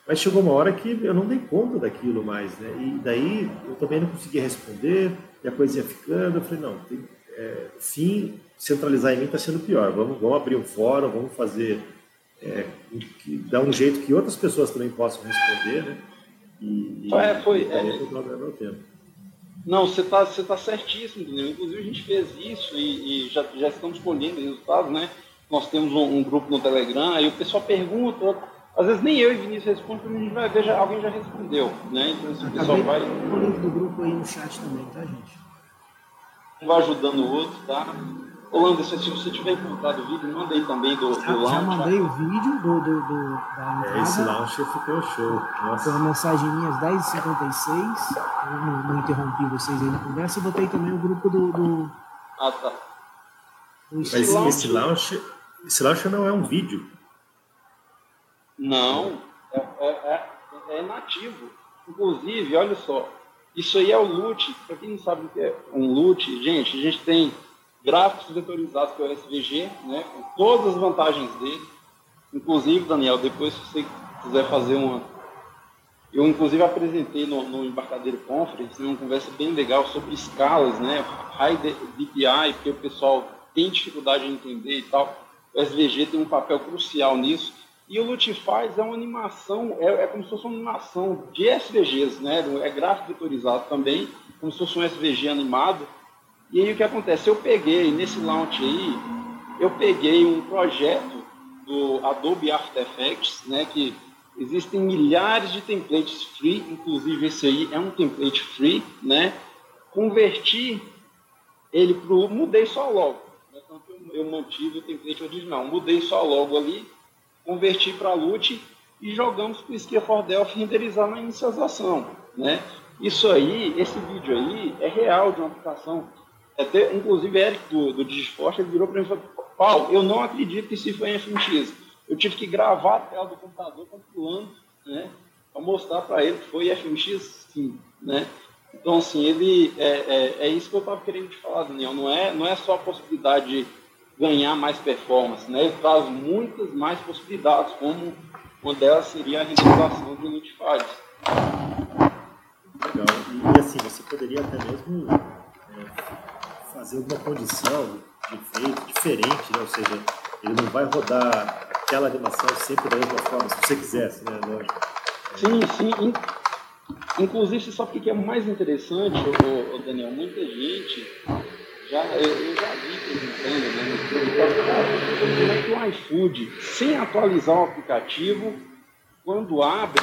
mas chegou uma hora que eu não dei conta daquilo mais, né? E daí eu também não conseguia responder, e a coisa ia ficando. Eu falei, não, tem, é, fim, centralizar em mim está sendo pior. Vamos, vamos abrir um fórum, vamos fazer, é, dar um jeito que outras pessoas também possam responder, né? E, é, foi. é. Não, você está você tá certíssimo, entendeu? Inclusive a gente fez isso e, e já, já estamos colhendo resultados, né? Nós temos um, um, grupo no Telegram, aí o pessoal pergunta, às vezes nem eu e Vinícius respondem, porque a gente vai ver, já, alguém já respondeu, né? Então esse pessoal vai. o link do grupo aí no chat também, tá, gente? Um vai ajudando o outro, tá? Ô Anderson, se você tiver encontrado o vídeo, manda aí também do, do já, launch. Já mandei o vídeo do, do, do da entrada. É, esse launch ficou show. Nossa. Foi uma mensagem minha às 10h56. Eu não, não, interrompi vocês aí na conversa. E botei também o grupo do. do ah, tá. Do Mas esse launch, esse launch não é um vídeo. Não, é, é, é, é nativo. Inclusive, olha só, isso aí é o LUT. Para quem não sabe o que é um LUT, gente, a gente tem gráficos vetorizados pelo SVG, né, com todas as vantagens dele. Inclusive, Daniel, depois se você quiser fazer uma. Eu, inclusive, apresentei no, no Embarcadeiro Conference uma conversa bem legal sobre escalas, né? High DPI, porque o pessoal tem dificuldade em entender e tal. O SVG tem um papel crucial nisso. E o Lutifaz é uma animação, é, é, como se fosse uma animação de SVGs, né? É gráfico vetorizado também, como se fosse um SVG animado. E aí o que acontece? Eu peguei, nesse launch aí, eu peguei um projeto do Adobe After Effects, né? Que existem milhares de templates free, inclusive esse aí é um template free, né? Converti ele para o... Mudei só logo. Né? Então, eu mantive o template original. Mudei só logo ali converti para LUT e jogamos com o Skia for Delphi renderizar na inicialização. Né? Isso aí, esse vídeo aí, é real de uma aplicação. Até, inclusive, Eric do, do Digiforce ele virou para mim e falou: Paulo, eu não acredito que isso foi em FMX. Eu tive que gravar a tela do computador calculando, né, para mostrar para ele que foi FMX sim. Né? Então, assim, ele é, é, é isso que eu estava querendo te falar, Daniel. Não é, não é só a possibilidade de ganhar mais performance. Né? Ele traz muitas mais possibilidades, como uma delas seria a renderização de Notifies. Legal. E assim, você poderia até mesmo é, fazer alguma condição de efeito diferente, né? ou seja, ele não vai rodar aquela animação sempre da mesma forma, se você quisesse, né? Lógico. Sim, sim. Inclusive, sabe o que é mais interessante, Daniel? Muita gente já, eu, eu já vi perguntando né, como é que o iFood, sem atualizar o aplicativo, quando abre,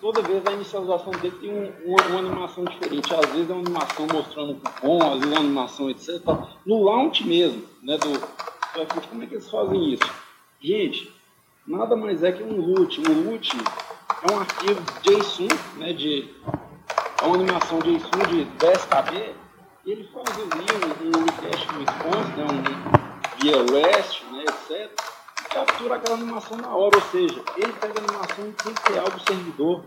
toda vez a inicialização dele tem um, uma, uma, animação diferente. Às vezes é uma animação mostrando o cupom, às vezes é uma animação, etc. No launch mesmo, né, do, do iFood, como é que eles fazem isso? Gente, nada mais é que um LUT. Um LUT é um arquivo JSON, né, de, é uma animação JSON de 10 KB, ele faz ali um, um request no response, né, um via REST, né, etc. E captura aquela animação na hora, ou seja, ele pega a animação em tempo real do servidor.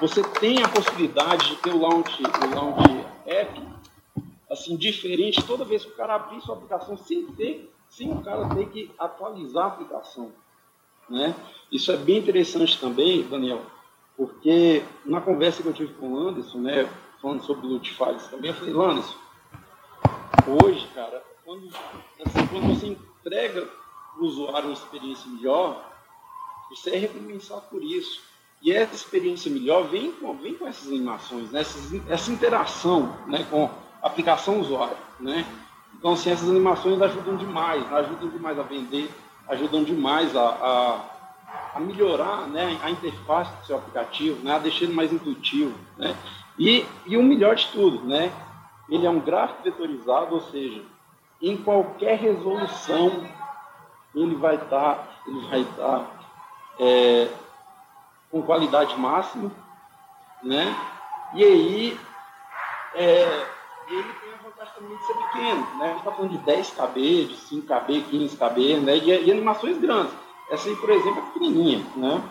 Você tem a possibilidade de ter o launch, o launch app assim, diferente toda vez que o cara abrir sua aplicação sem ter, sem o cara ter que atualizar a aplicação. Né? Isso é bem interessante também, Daniel, porque na conversa que eu tive com o Anderson, né, falando sobre o Loot também, eu falei, Anderson, hoje, cara, quando, assim, quando você entrega para o usuário uma experiência melhor, você é recompensado por isso. E essa experiência melhor vem com, vem com essas animações, né? Essas, essa interação né? com a aplicação usuário. Né? Então, assim, essas animações ajudam demais, ajudam demais a vender, ajudam demais a, a, a melhorar né? a interface do seu aplicativo, né? a deixar ele mais intuitivo. Né? E, e o melhor de tudo, né? Ele é um gráfico vetorizado, ou seja, em qualquer resolução ele vai estar, tá, ele vai estar tá, é, com qualidade máxima, né? E aí é, ele tem a vantagem também de ser pequeno, né? A gente está falando de 10 KB, de 5 KB, 15 KB, né? E, e animações grandes. Essa aí, por exemplo, é pequenininha, né?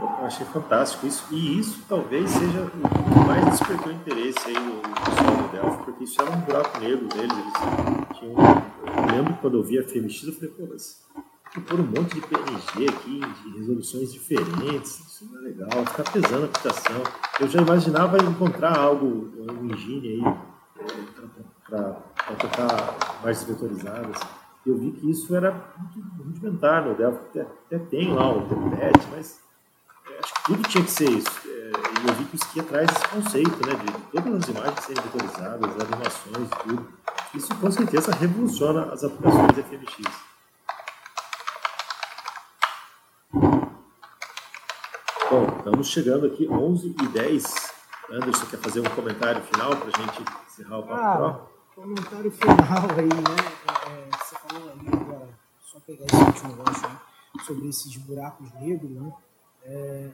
Eu achei fantástico isso. E isso talvez seja o que mais despertou interesse aí no, pessoal do Delphi, porque isso era um buraco negro deles. Eles tinham, eu lembro quando eu vi a FMX, eu falei, pô, mas pôr um monte de PNG aqui, de resoluções diferentes, isso não é legal, fica pesando a aplicação. Eu já imaginava encontrar algo, um engine aí, para tocar mais vetorizadas. Eu vi que isso era muito rudimentar no Delphi, até, até tem lá o template, mas tudo tinha que ser isso. É, e eu vi que o Skia traz esse conceito, né, de, todas as imagens serem vetorizadas, as animações e tudo. Isso com certeza revoluciona as aplicações FMX. Bom, estamos chegando aqui 11 e 10. Anderson, quer fazer um comentário final para a gente encerrar o papo ah, Comentário final aí, né? É, é, você falou aí agora, só pegar esse último gancho aí, sobre esses buracos negros, né? É,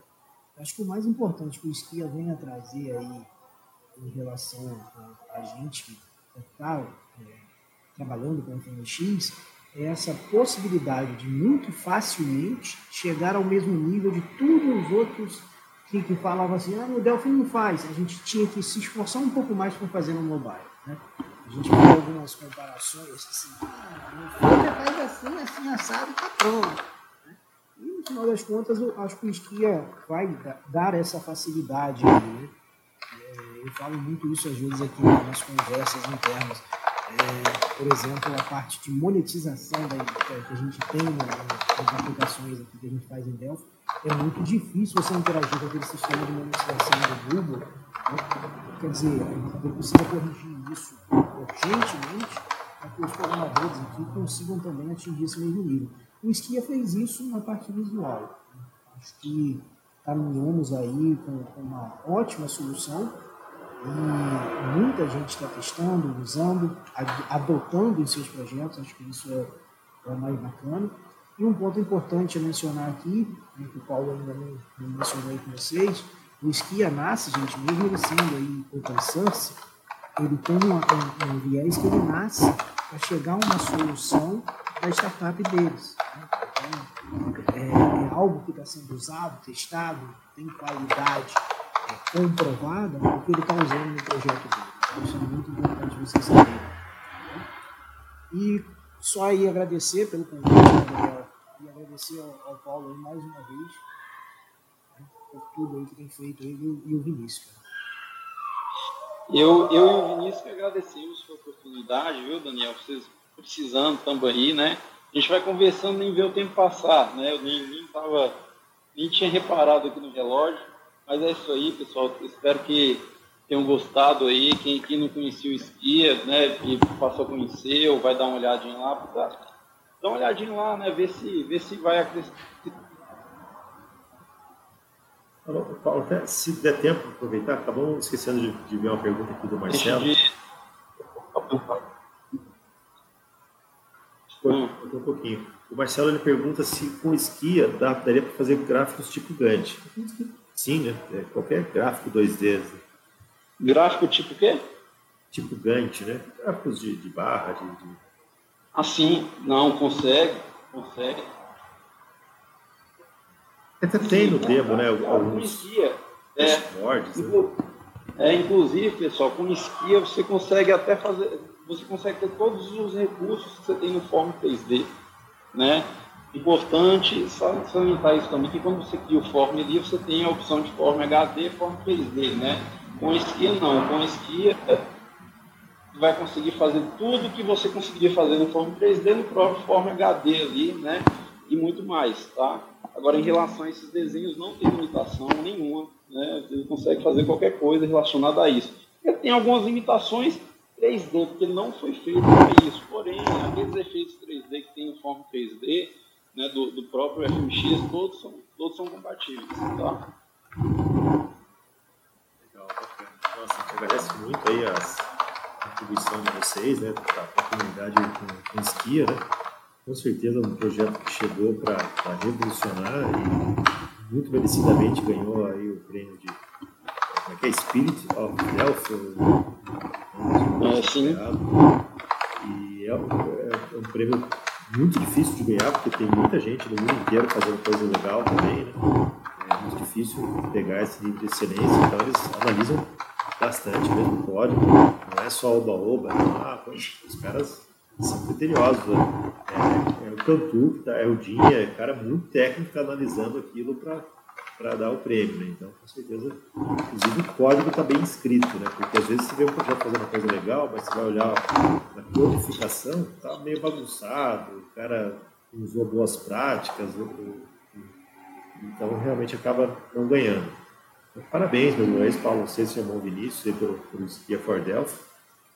acho que o mais importante que o Esquia vem a trazer aí em relação a, a gente que está é, trabalhando com o FMX é essa possibilidade de muito facilmente chegar ao mesmo nível de todos os outros que, que falavam assim, ah, o Delphi não faz. A gente tinha que se esforçar um pouco mais para fazer no mobile. Né? A gente viu algumas comparações assim, ah, Flutter faz assim, assim, assado, tá pronto. Né? No final das contas, eu acho que o Skia vai dar essa facilidade né? É, eu falo muito isso às vezes aqui nas conversas internas é, por exemplo, a parte de monetização da, que a gente tem nas aplicações aqui que a gente faz em Delphi, é muito difícil você interagir com aquele sistema de monetização do Google. Né? Quer dizer, a gente precisa corrigir isso urgentemente para que os programadores aqui consigam também atingir esse mesmo nível. O Skia fez isso na parte visual. Acho que caminhamos aí com, com uma ótima solução e muita gente está testando, usando, adotando em seus projetos, acho que isso é, é o mais bacana. E um ponto importante a mencionar aqui, né, que o Paulo ainda não, não mencionou aí com vocês, o Skia nasce, gente, mesmo ele sendo aí open source, ele tem um, um, um viés que ele nasce para chegar a uma solução da startup deles. Né? É, é algo que está sendo usado, testado, tem qualidade, comprovada o que ele está usando no projeto dele. Então, isso é muito importante você saber. E só aí agradecer pelo convite, Gabriel, e agradecer ao, ao Paulo mais uma vez né, por tudo aí que tem feito ele e o Vinícius. Eu, eu e o Vinícius agradecemos a oportunidade, viu, Daniel? Vocês precisando também, né? A gente vai conversando nem ver o tempo passar, né? Eu nem, nem, tava, nem tinha reparado aqui no relógio mas é isso aí, pessoal. Espero que tenham gostado aí. Quem, quem não conhecia o Esquia, né, e passou a conhecer, ou vai dar uma olhadinha lá, tá? dá uma olhadinha lá, né, ver se, ver se vai acrescentar. Paulo, se der tempo, aproveitar, acabamos esquecendo de, de ver uma pergunta aqui do Marcelo. Hum. Um pouquinho. O Marcelo ele pergunta se com esquia dá, daria para fazer gráficos tipo Gantt. Sim, né? É qualquer gráfico 2D. Assim. Gráfico tipo o quê? Tipo Gantt, né? Gráficos de, de barra, de, de... Assim, não, consegue, consegue. Até tem no demo, né? Alguns é, mordes, né? é, inclusive, pessoal, com esquia você consegue até fazer, você consegue ter todos os recursos que você tem no Form 3D, né? Importante salientar isso também, que quando você cria o Form ali, você tem a opção de Form HD Form 3D, né? Com esquia não, com esquia vai conseguir fazer tudo que você conseguiria fazer no Form 3D no próprio Form HD ali, né? E muito mais, tá? Agora, em relação a esses desenhos, não tem limitação nenhuma, né? Ele consegue fazer qualquer coisa relacionada a isso. Tem algumas limitações 3D, porque não foi feito para isso. Porém, aqueles efeitos 3D que tem no Form 3D, né, do, do próprio FMX, todos são, todos são compatíveis. Tá? Legal, bacana. Nossa, a gente agradece muito aí as contribuição de vocês, né, comunidade com, com esquia, né? Com certeza um projeto que chegou para revolucionar e muito merecidamente ganhou aí o prêmio de é que é? Spirit of Delphi, é, sim. E é, é, é um prêmio muito difícil de ganhar, porque tem muita gente no mundo inteiro fazendo coisa legal também, né? É muito difícil pegar esse nível de excelência, então eles analisam bastante mesmo o código, não é só oba-oba, ah, os caras são criteriosos, né? é, é, o Cantu, tá, é o Dinha, é cara muito técnico tá analisando aquilo para para dar o prêmio, né? Então, com certeza, inclusive o código está bem escrito, né? Porque às vezes você vê um projeto fazendo uma coisa legal, mas você vai olhar na codificação, tá meio bagunçado, o cara usou boas práticas, então realmente acaba não ganhando. Então, parabéns, meu ex-Paulo, você e seu irmão Vinícius, pelo, pelo Skia for Delphi.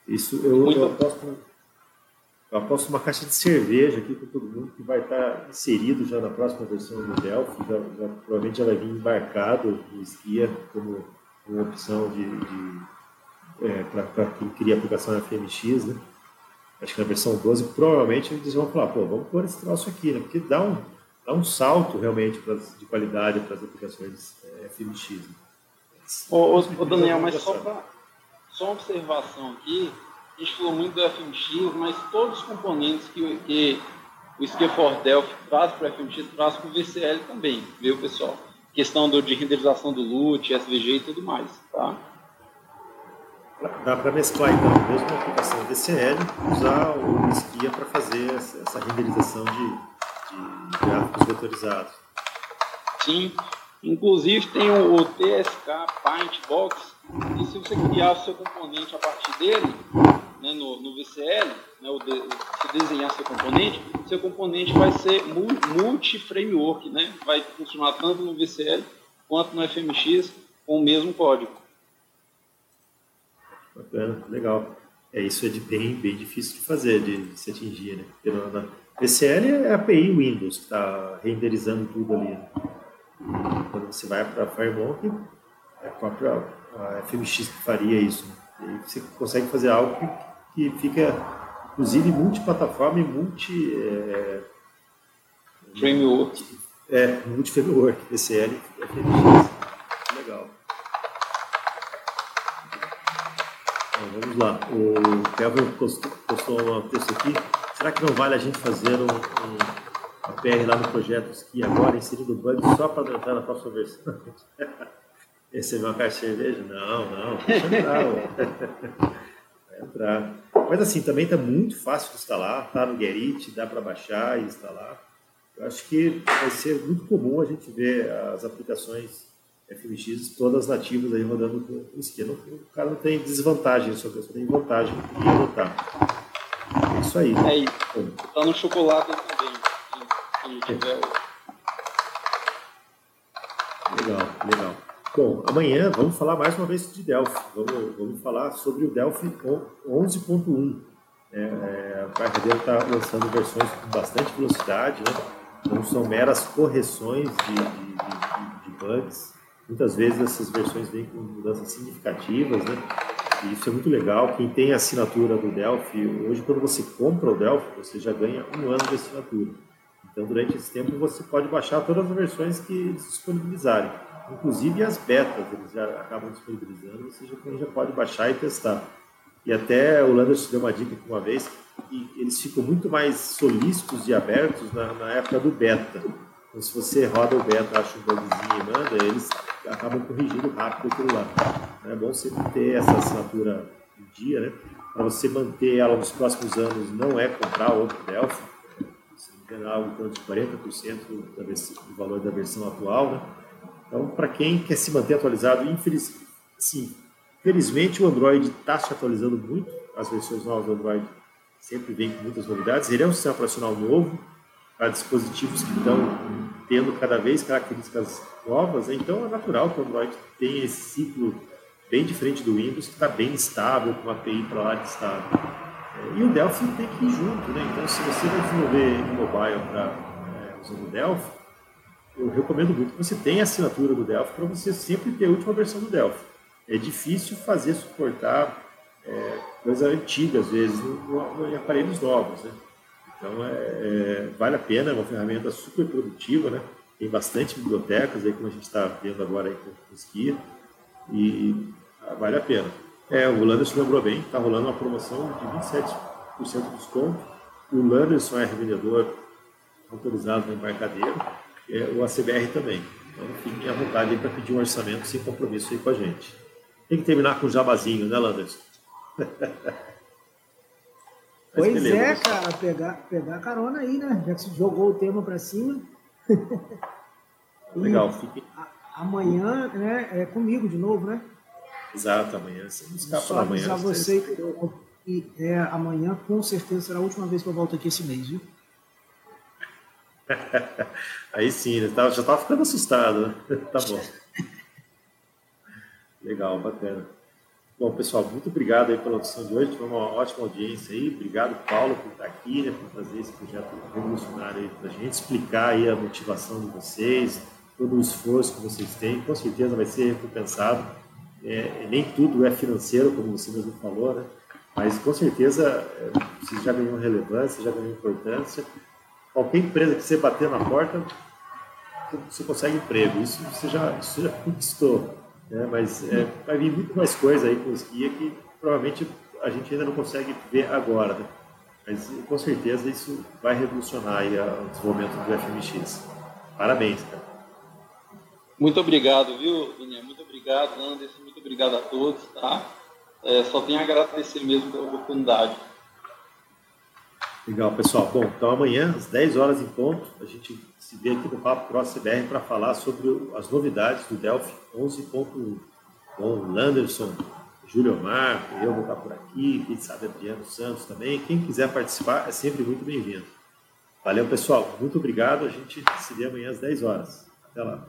Isso eu, eu aposto Eu aposto uma caixa de cerveja aqui com todo mundo que vai estar inserido já na próxima versão do Delphi. Já, já provavelmente já vai vir embarcado no Esquia como uma opção de, de é, para quem cria aplicação FMX, né? Acho que na versão 12 provavelmente eles vão falar, pô, vamos pôr esse troço aqui, né? Porque dá um, dá um salto realmente pra, de qualidade para as aplicações é, FMX. Né? Ô, ô, Daniel, mas só, pra, só uma observação aqui, gente falou muito do FMX, mas todos os componentes que, que o Skill Delphi traz para o FMX traz para o VCL também, viu, pessoal? Questão do, de renderização do LUT, SVG e tudo mais, tá? Dá para mesclar, então, mesmo a aplicação VCL, usar o Skia para fazer essa renderização de, de gráficos vetorizados. Sim, inclusive tem o, TSK Paint Box, e se você criar o seu componente a partir dele, né, no, no VCL, né, o de, se desenhar seu componente, seu componente vai ser multi-framework, né, vai funcionar tanto no VCL quanto no FMX com o mesmo código. Bacana, legal. É, isso é de bem, bem difícil de fazer, de, de se atingir, né? Na VCL é a API Windows que está renderizando tudo ali. Né? quando você vai para a Firemonk, é a própria a FMX que faria isso. Né? E você consegue fazer algo que, que fica, inclusive, multiplataforma e multi... É, framework. É, multi-framework, VCL e FMX. Legal. Então, vamos lá. O Kelvin postou, postou um texto aqui. Será que não vale a gente fazer um, um PR lá no projeto Ski agora, inserindo o bug só para entrar na próxima versão? Receber uma caixa de cerveja? Não, não, deixa entrar. Vai entrar. Mas assim, também está muito fácil de instalar, está no Gerit, dá para baixar e instalar. Eu acho que vai ser muito comum a gente ver as aplicações FMX todas nativas aí rodando com esquema. O cara não tem desvantagem sobre isso, tem vantagem em adotar. É isso aí. É isso. Tá no chocolate também. Se tiver. Legal, legal. Bom, amanhã vamos falar mais uma vez de Delphi. Vamos, vamos falar sobre o Delphi 11.1. É, é, a Barcadeira está lançando versões com bastante velocidade, né? não são meras correções de, de, de, de bugs Muitas vezes essas versões vêm com mudanças significativas, né? E isso é muito legal. Quem tem a assinatura do Delphi, hoje quando você compra o Delphi, você já ganha um ano de assinatura. Então, durante esse tempo, você pode baixar todas as versões que disponibilizarem. Inclusive as betas, eles já acabam disponibilizando, você já, já pode baixar e testar. E até o Landers deu uma dica uma vez, que eles ficam muito mais solícitos e abertos na, na época do beta. Então, se você roda o beta, acha um bugzinho e manda, eles acabam corrigindo rápido aquilo lá. É bom sempre ter essa assinatura em dia, né? Para você manter ela nos próximos anos, não é comprar outro Delphi, se não engano, algo de 40% do valor da versão atual, né? Então, para quem quer se manter atualizado, infeliz, sim, felizmente o Android está se atualizando muito, as versões novas do Android sempre vêm com muitas novidades. Ele é um sistema operacional novo, para dispositivos que estão tendo cada vez características novas, né? então é natural que o Android tenha esse ciclo bem diferente do Windows, que está bem estável, com uma API para lá de estável. É, e o Delphi tem que ir junto, né? Então, se você vai desenvolver mobile para é, o Delphi, eu recomendo muito que você tenha assinatura do Delphi para você sempre ter a última versão do Delphi. É difícil fazer suportar é, coisa antiga, às vezes, em aparelhos novos, né? Então, é, é, vale a pena, é uma ferramenta super produtiva, né? Tem bastante bibliotecas, aí, como a gente está vendo agora aí com o Skia, e vale a pena. É, o Landerson lembrou bem, está rolando uma promoção de 27% de desconto. O Landerson é revendedor autorizado no embarcadeiro, é, o ACBR também. Então, fiquem à vontade para pedir um orçamento sem compromisso aí com a gente. Tem que terminar com o jabazinho, né, Landerson? Pois é, cara, pegar, pegar carona aí, né? Já que você jogou o tema para cima. Legal, fique. Amanhã, né, é comigo de novo, né? Exato, amanhã você não escapa Só amanhã. você que é, amanhã com certeza será a última vez que eu volto aqui esse mês, viu? Aí sim, né? já estava ficando assustado, né? Tá bom. Legal, bacana. Bom, pessoal, muito obrigado aí pela audição de hoje. Foi uma ótima audiência aí. Obrigado, Paulo, por estar aqui, né, por fazer esse projeto revolucionário aí para a gente, explicar aí a motivação de vocês, todo o esforço que vocês têm. Com certeza vai ser recompensado. É, nem tudo é financeiro, como você mesmo falou, né? Mas com certeza é, você já ganhou relevância, já ganhou importância. Qualquer empresa que você bater na porta, você consegue emprego. Isso você já, isso já conquistou. Né? Mas é, vai vir muito mais coisa aí com os guia que provavelmente a gente ainda não consegue ver agora. Né? Mas com certeza isso vai revolucionar aí o desenvolvimento do FMX. Parabéns, cara. Muito obrigado, viu, Daniel? Muito obrigado, Anderson. Muito obrigado a todos, tá? É, só tenho a agradecer mesmo pela oportunidade. Legal, pessoal. Bom, então amanhã, às 10 horas em ponto, a gente se vê aqui no Papo Cross CBR para falar sobre as novidades do Delphi 11.1 com o Landerson, Júlio Omar, eu vou estar por aqui, quem sabe Adriano Santos também. Quem quiser participar é sempre muito bem-vindo. Valeu, pessoal. Muito obrigado. A gente se vê amanhã às 10 horas. Até lá.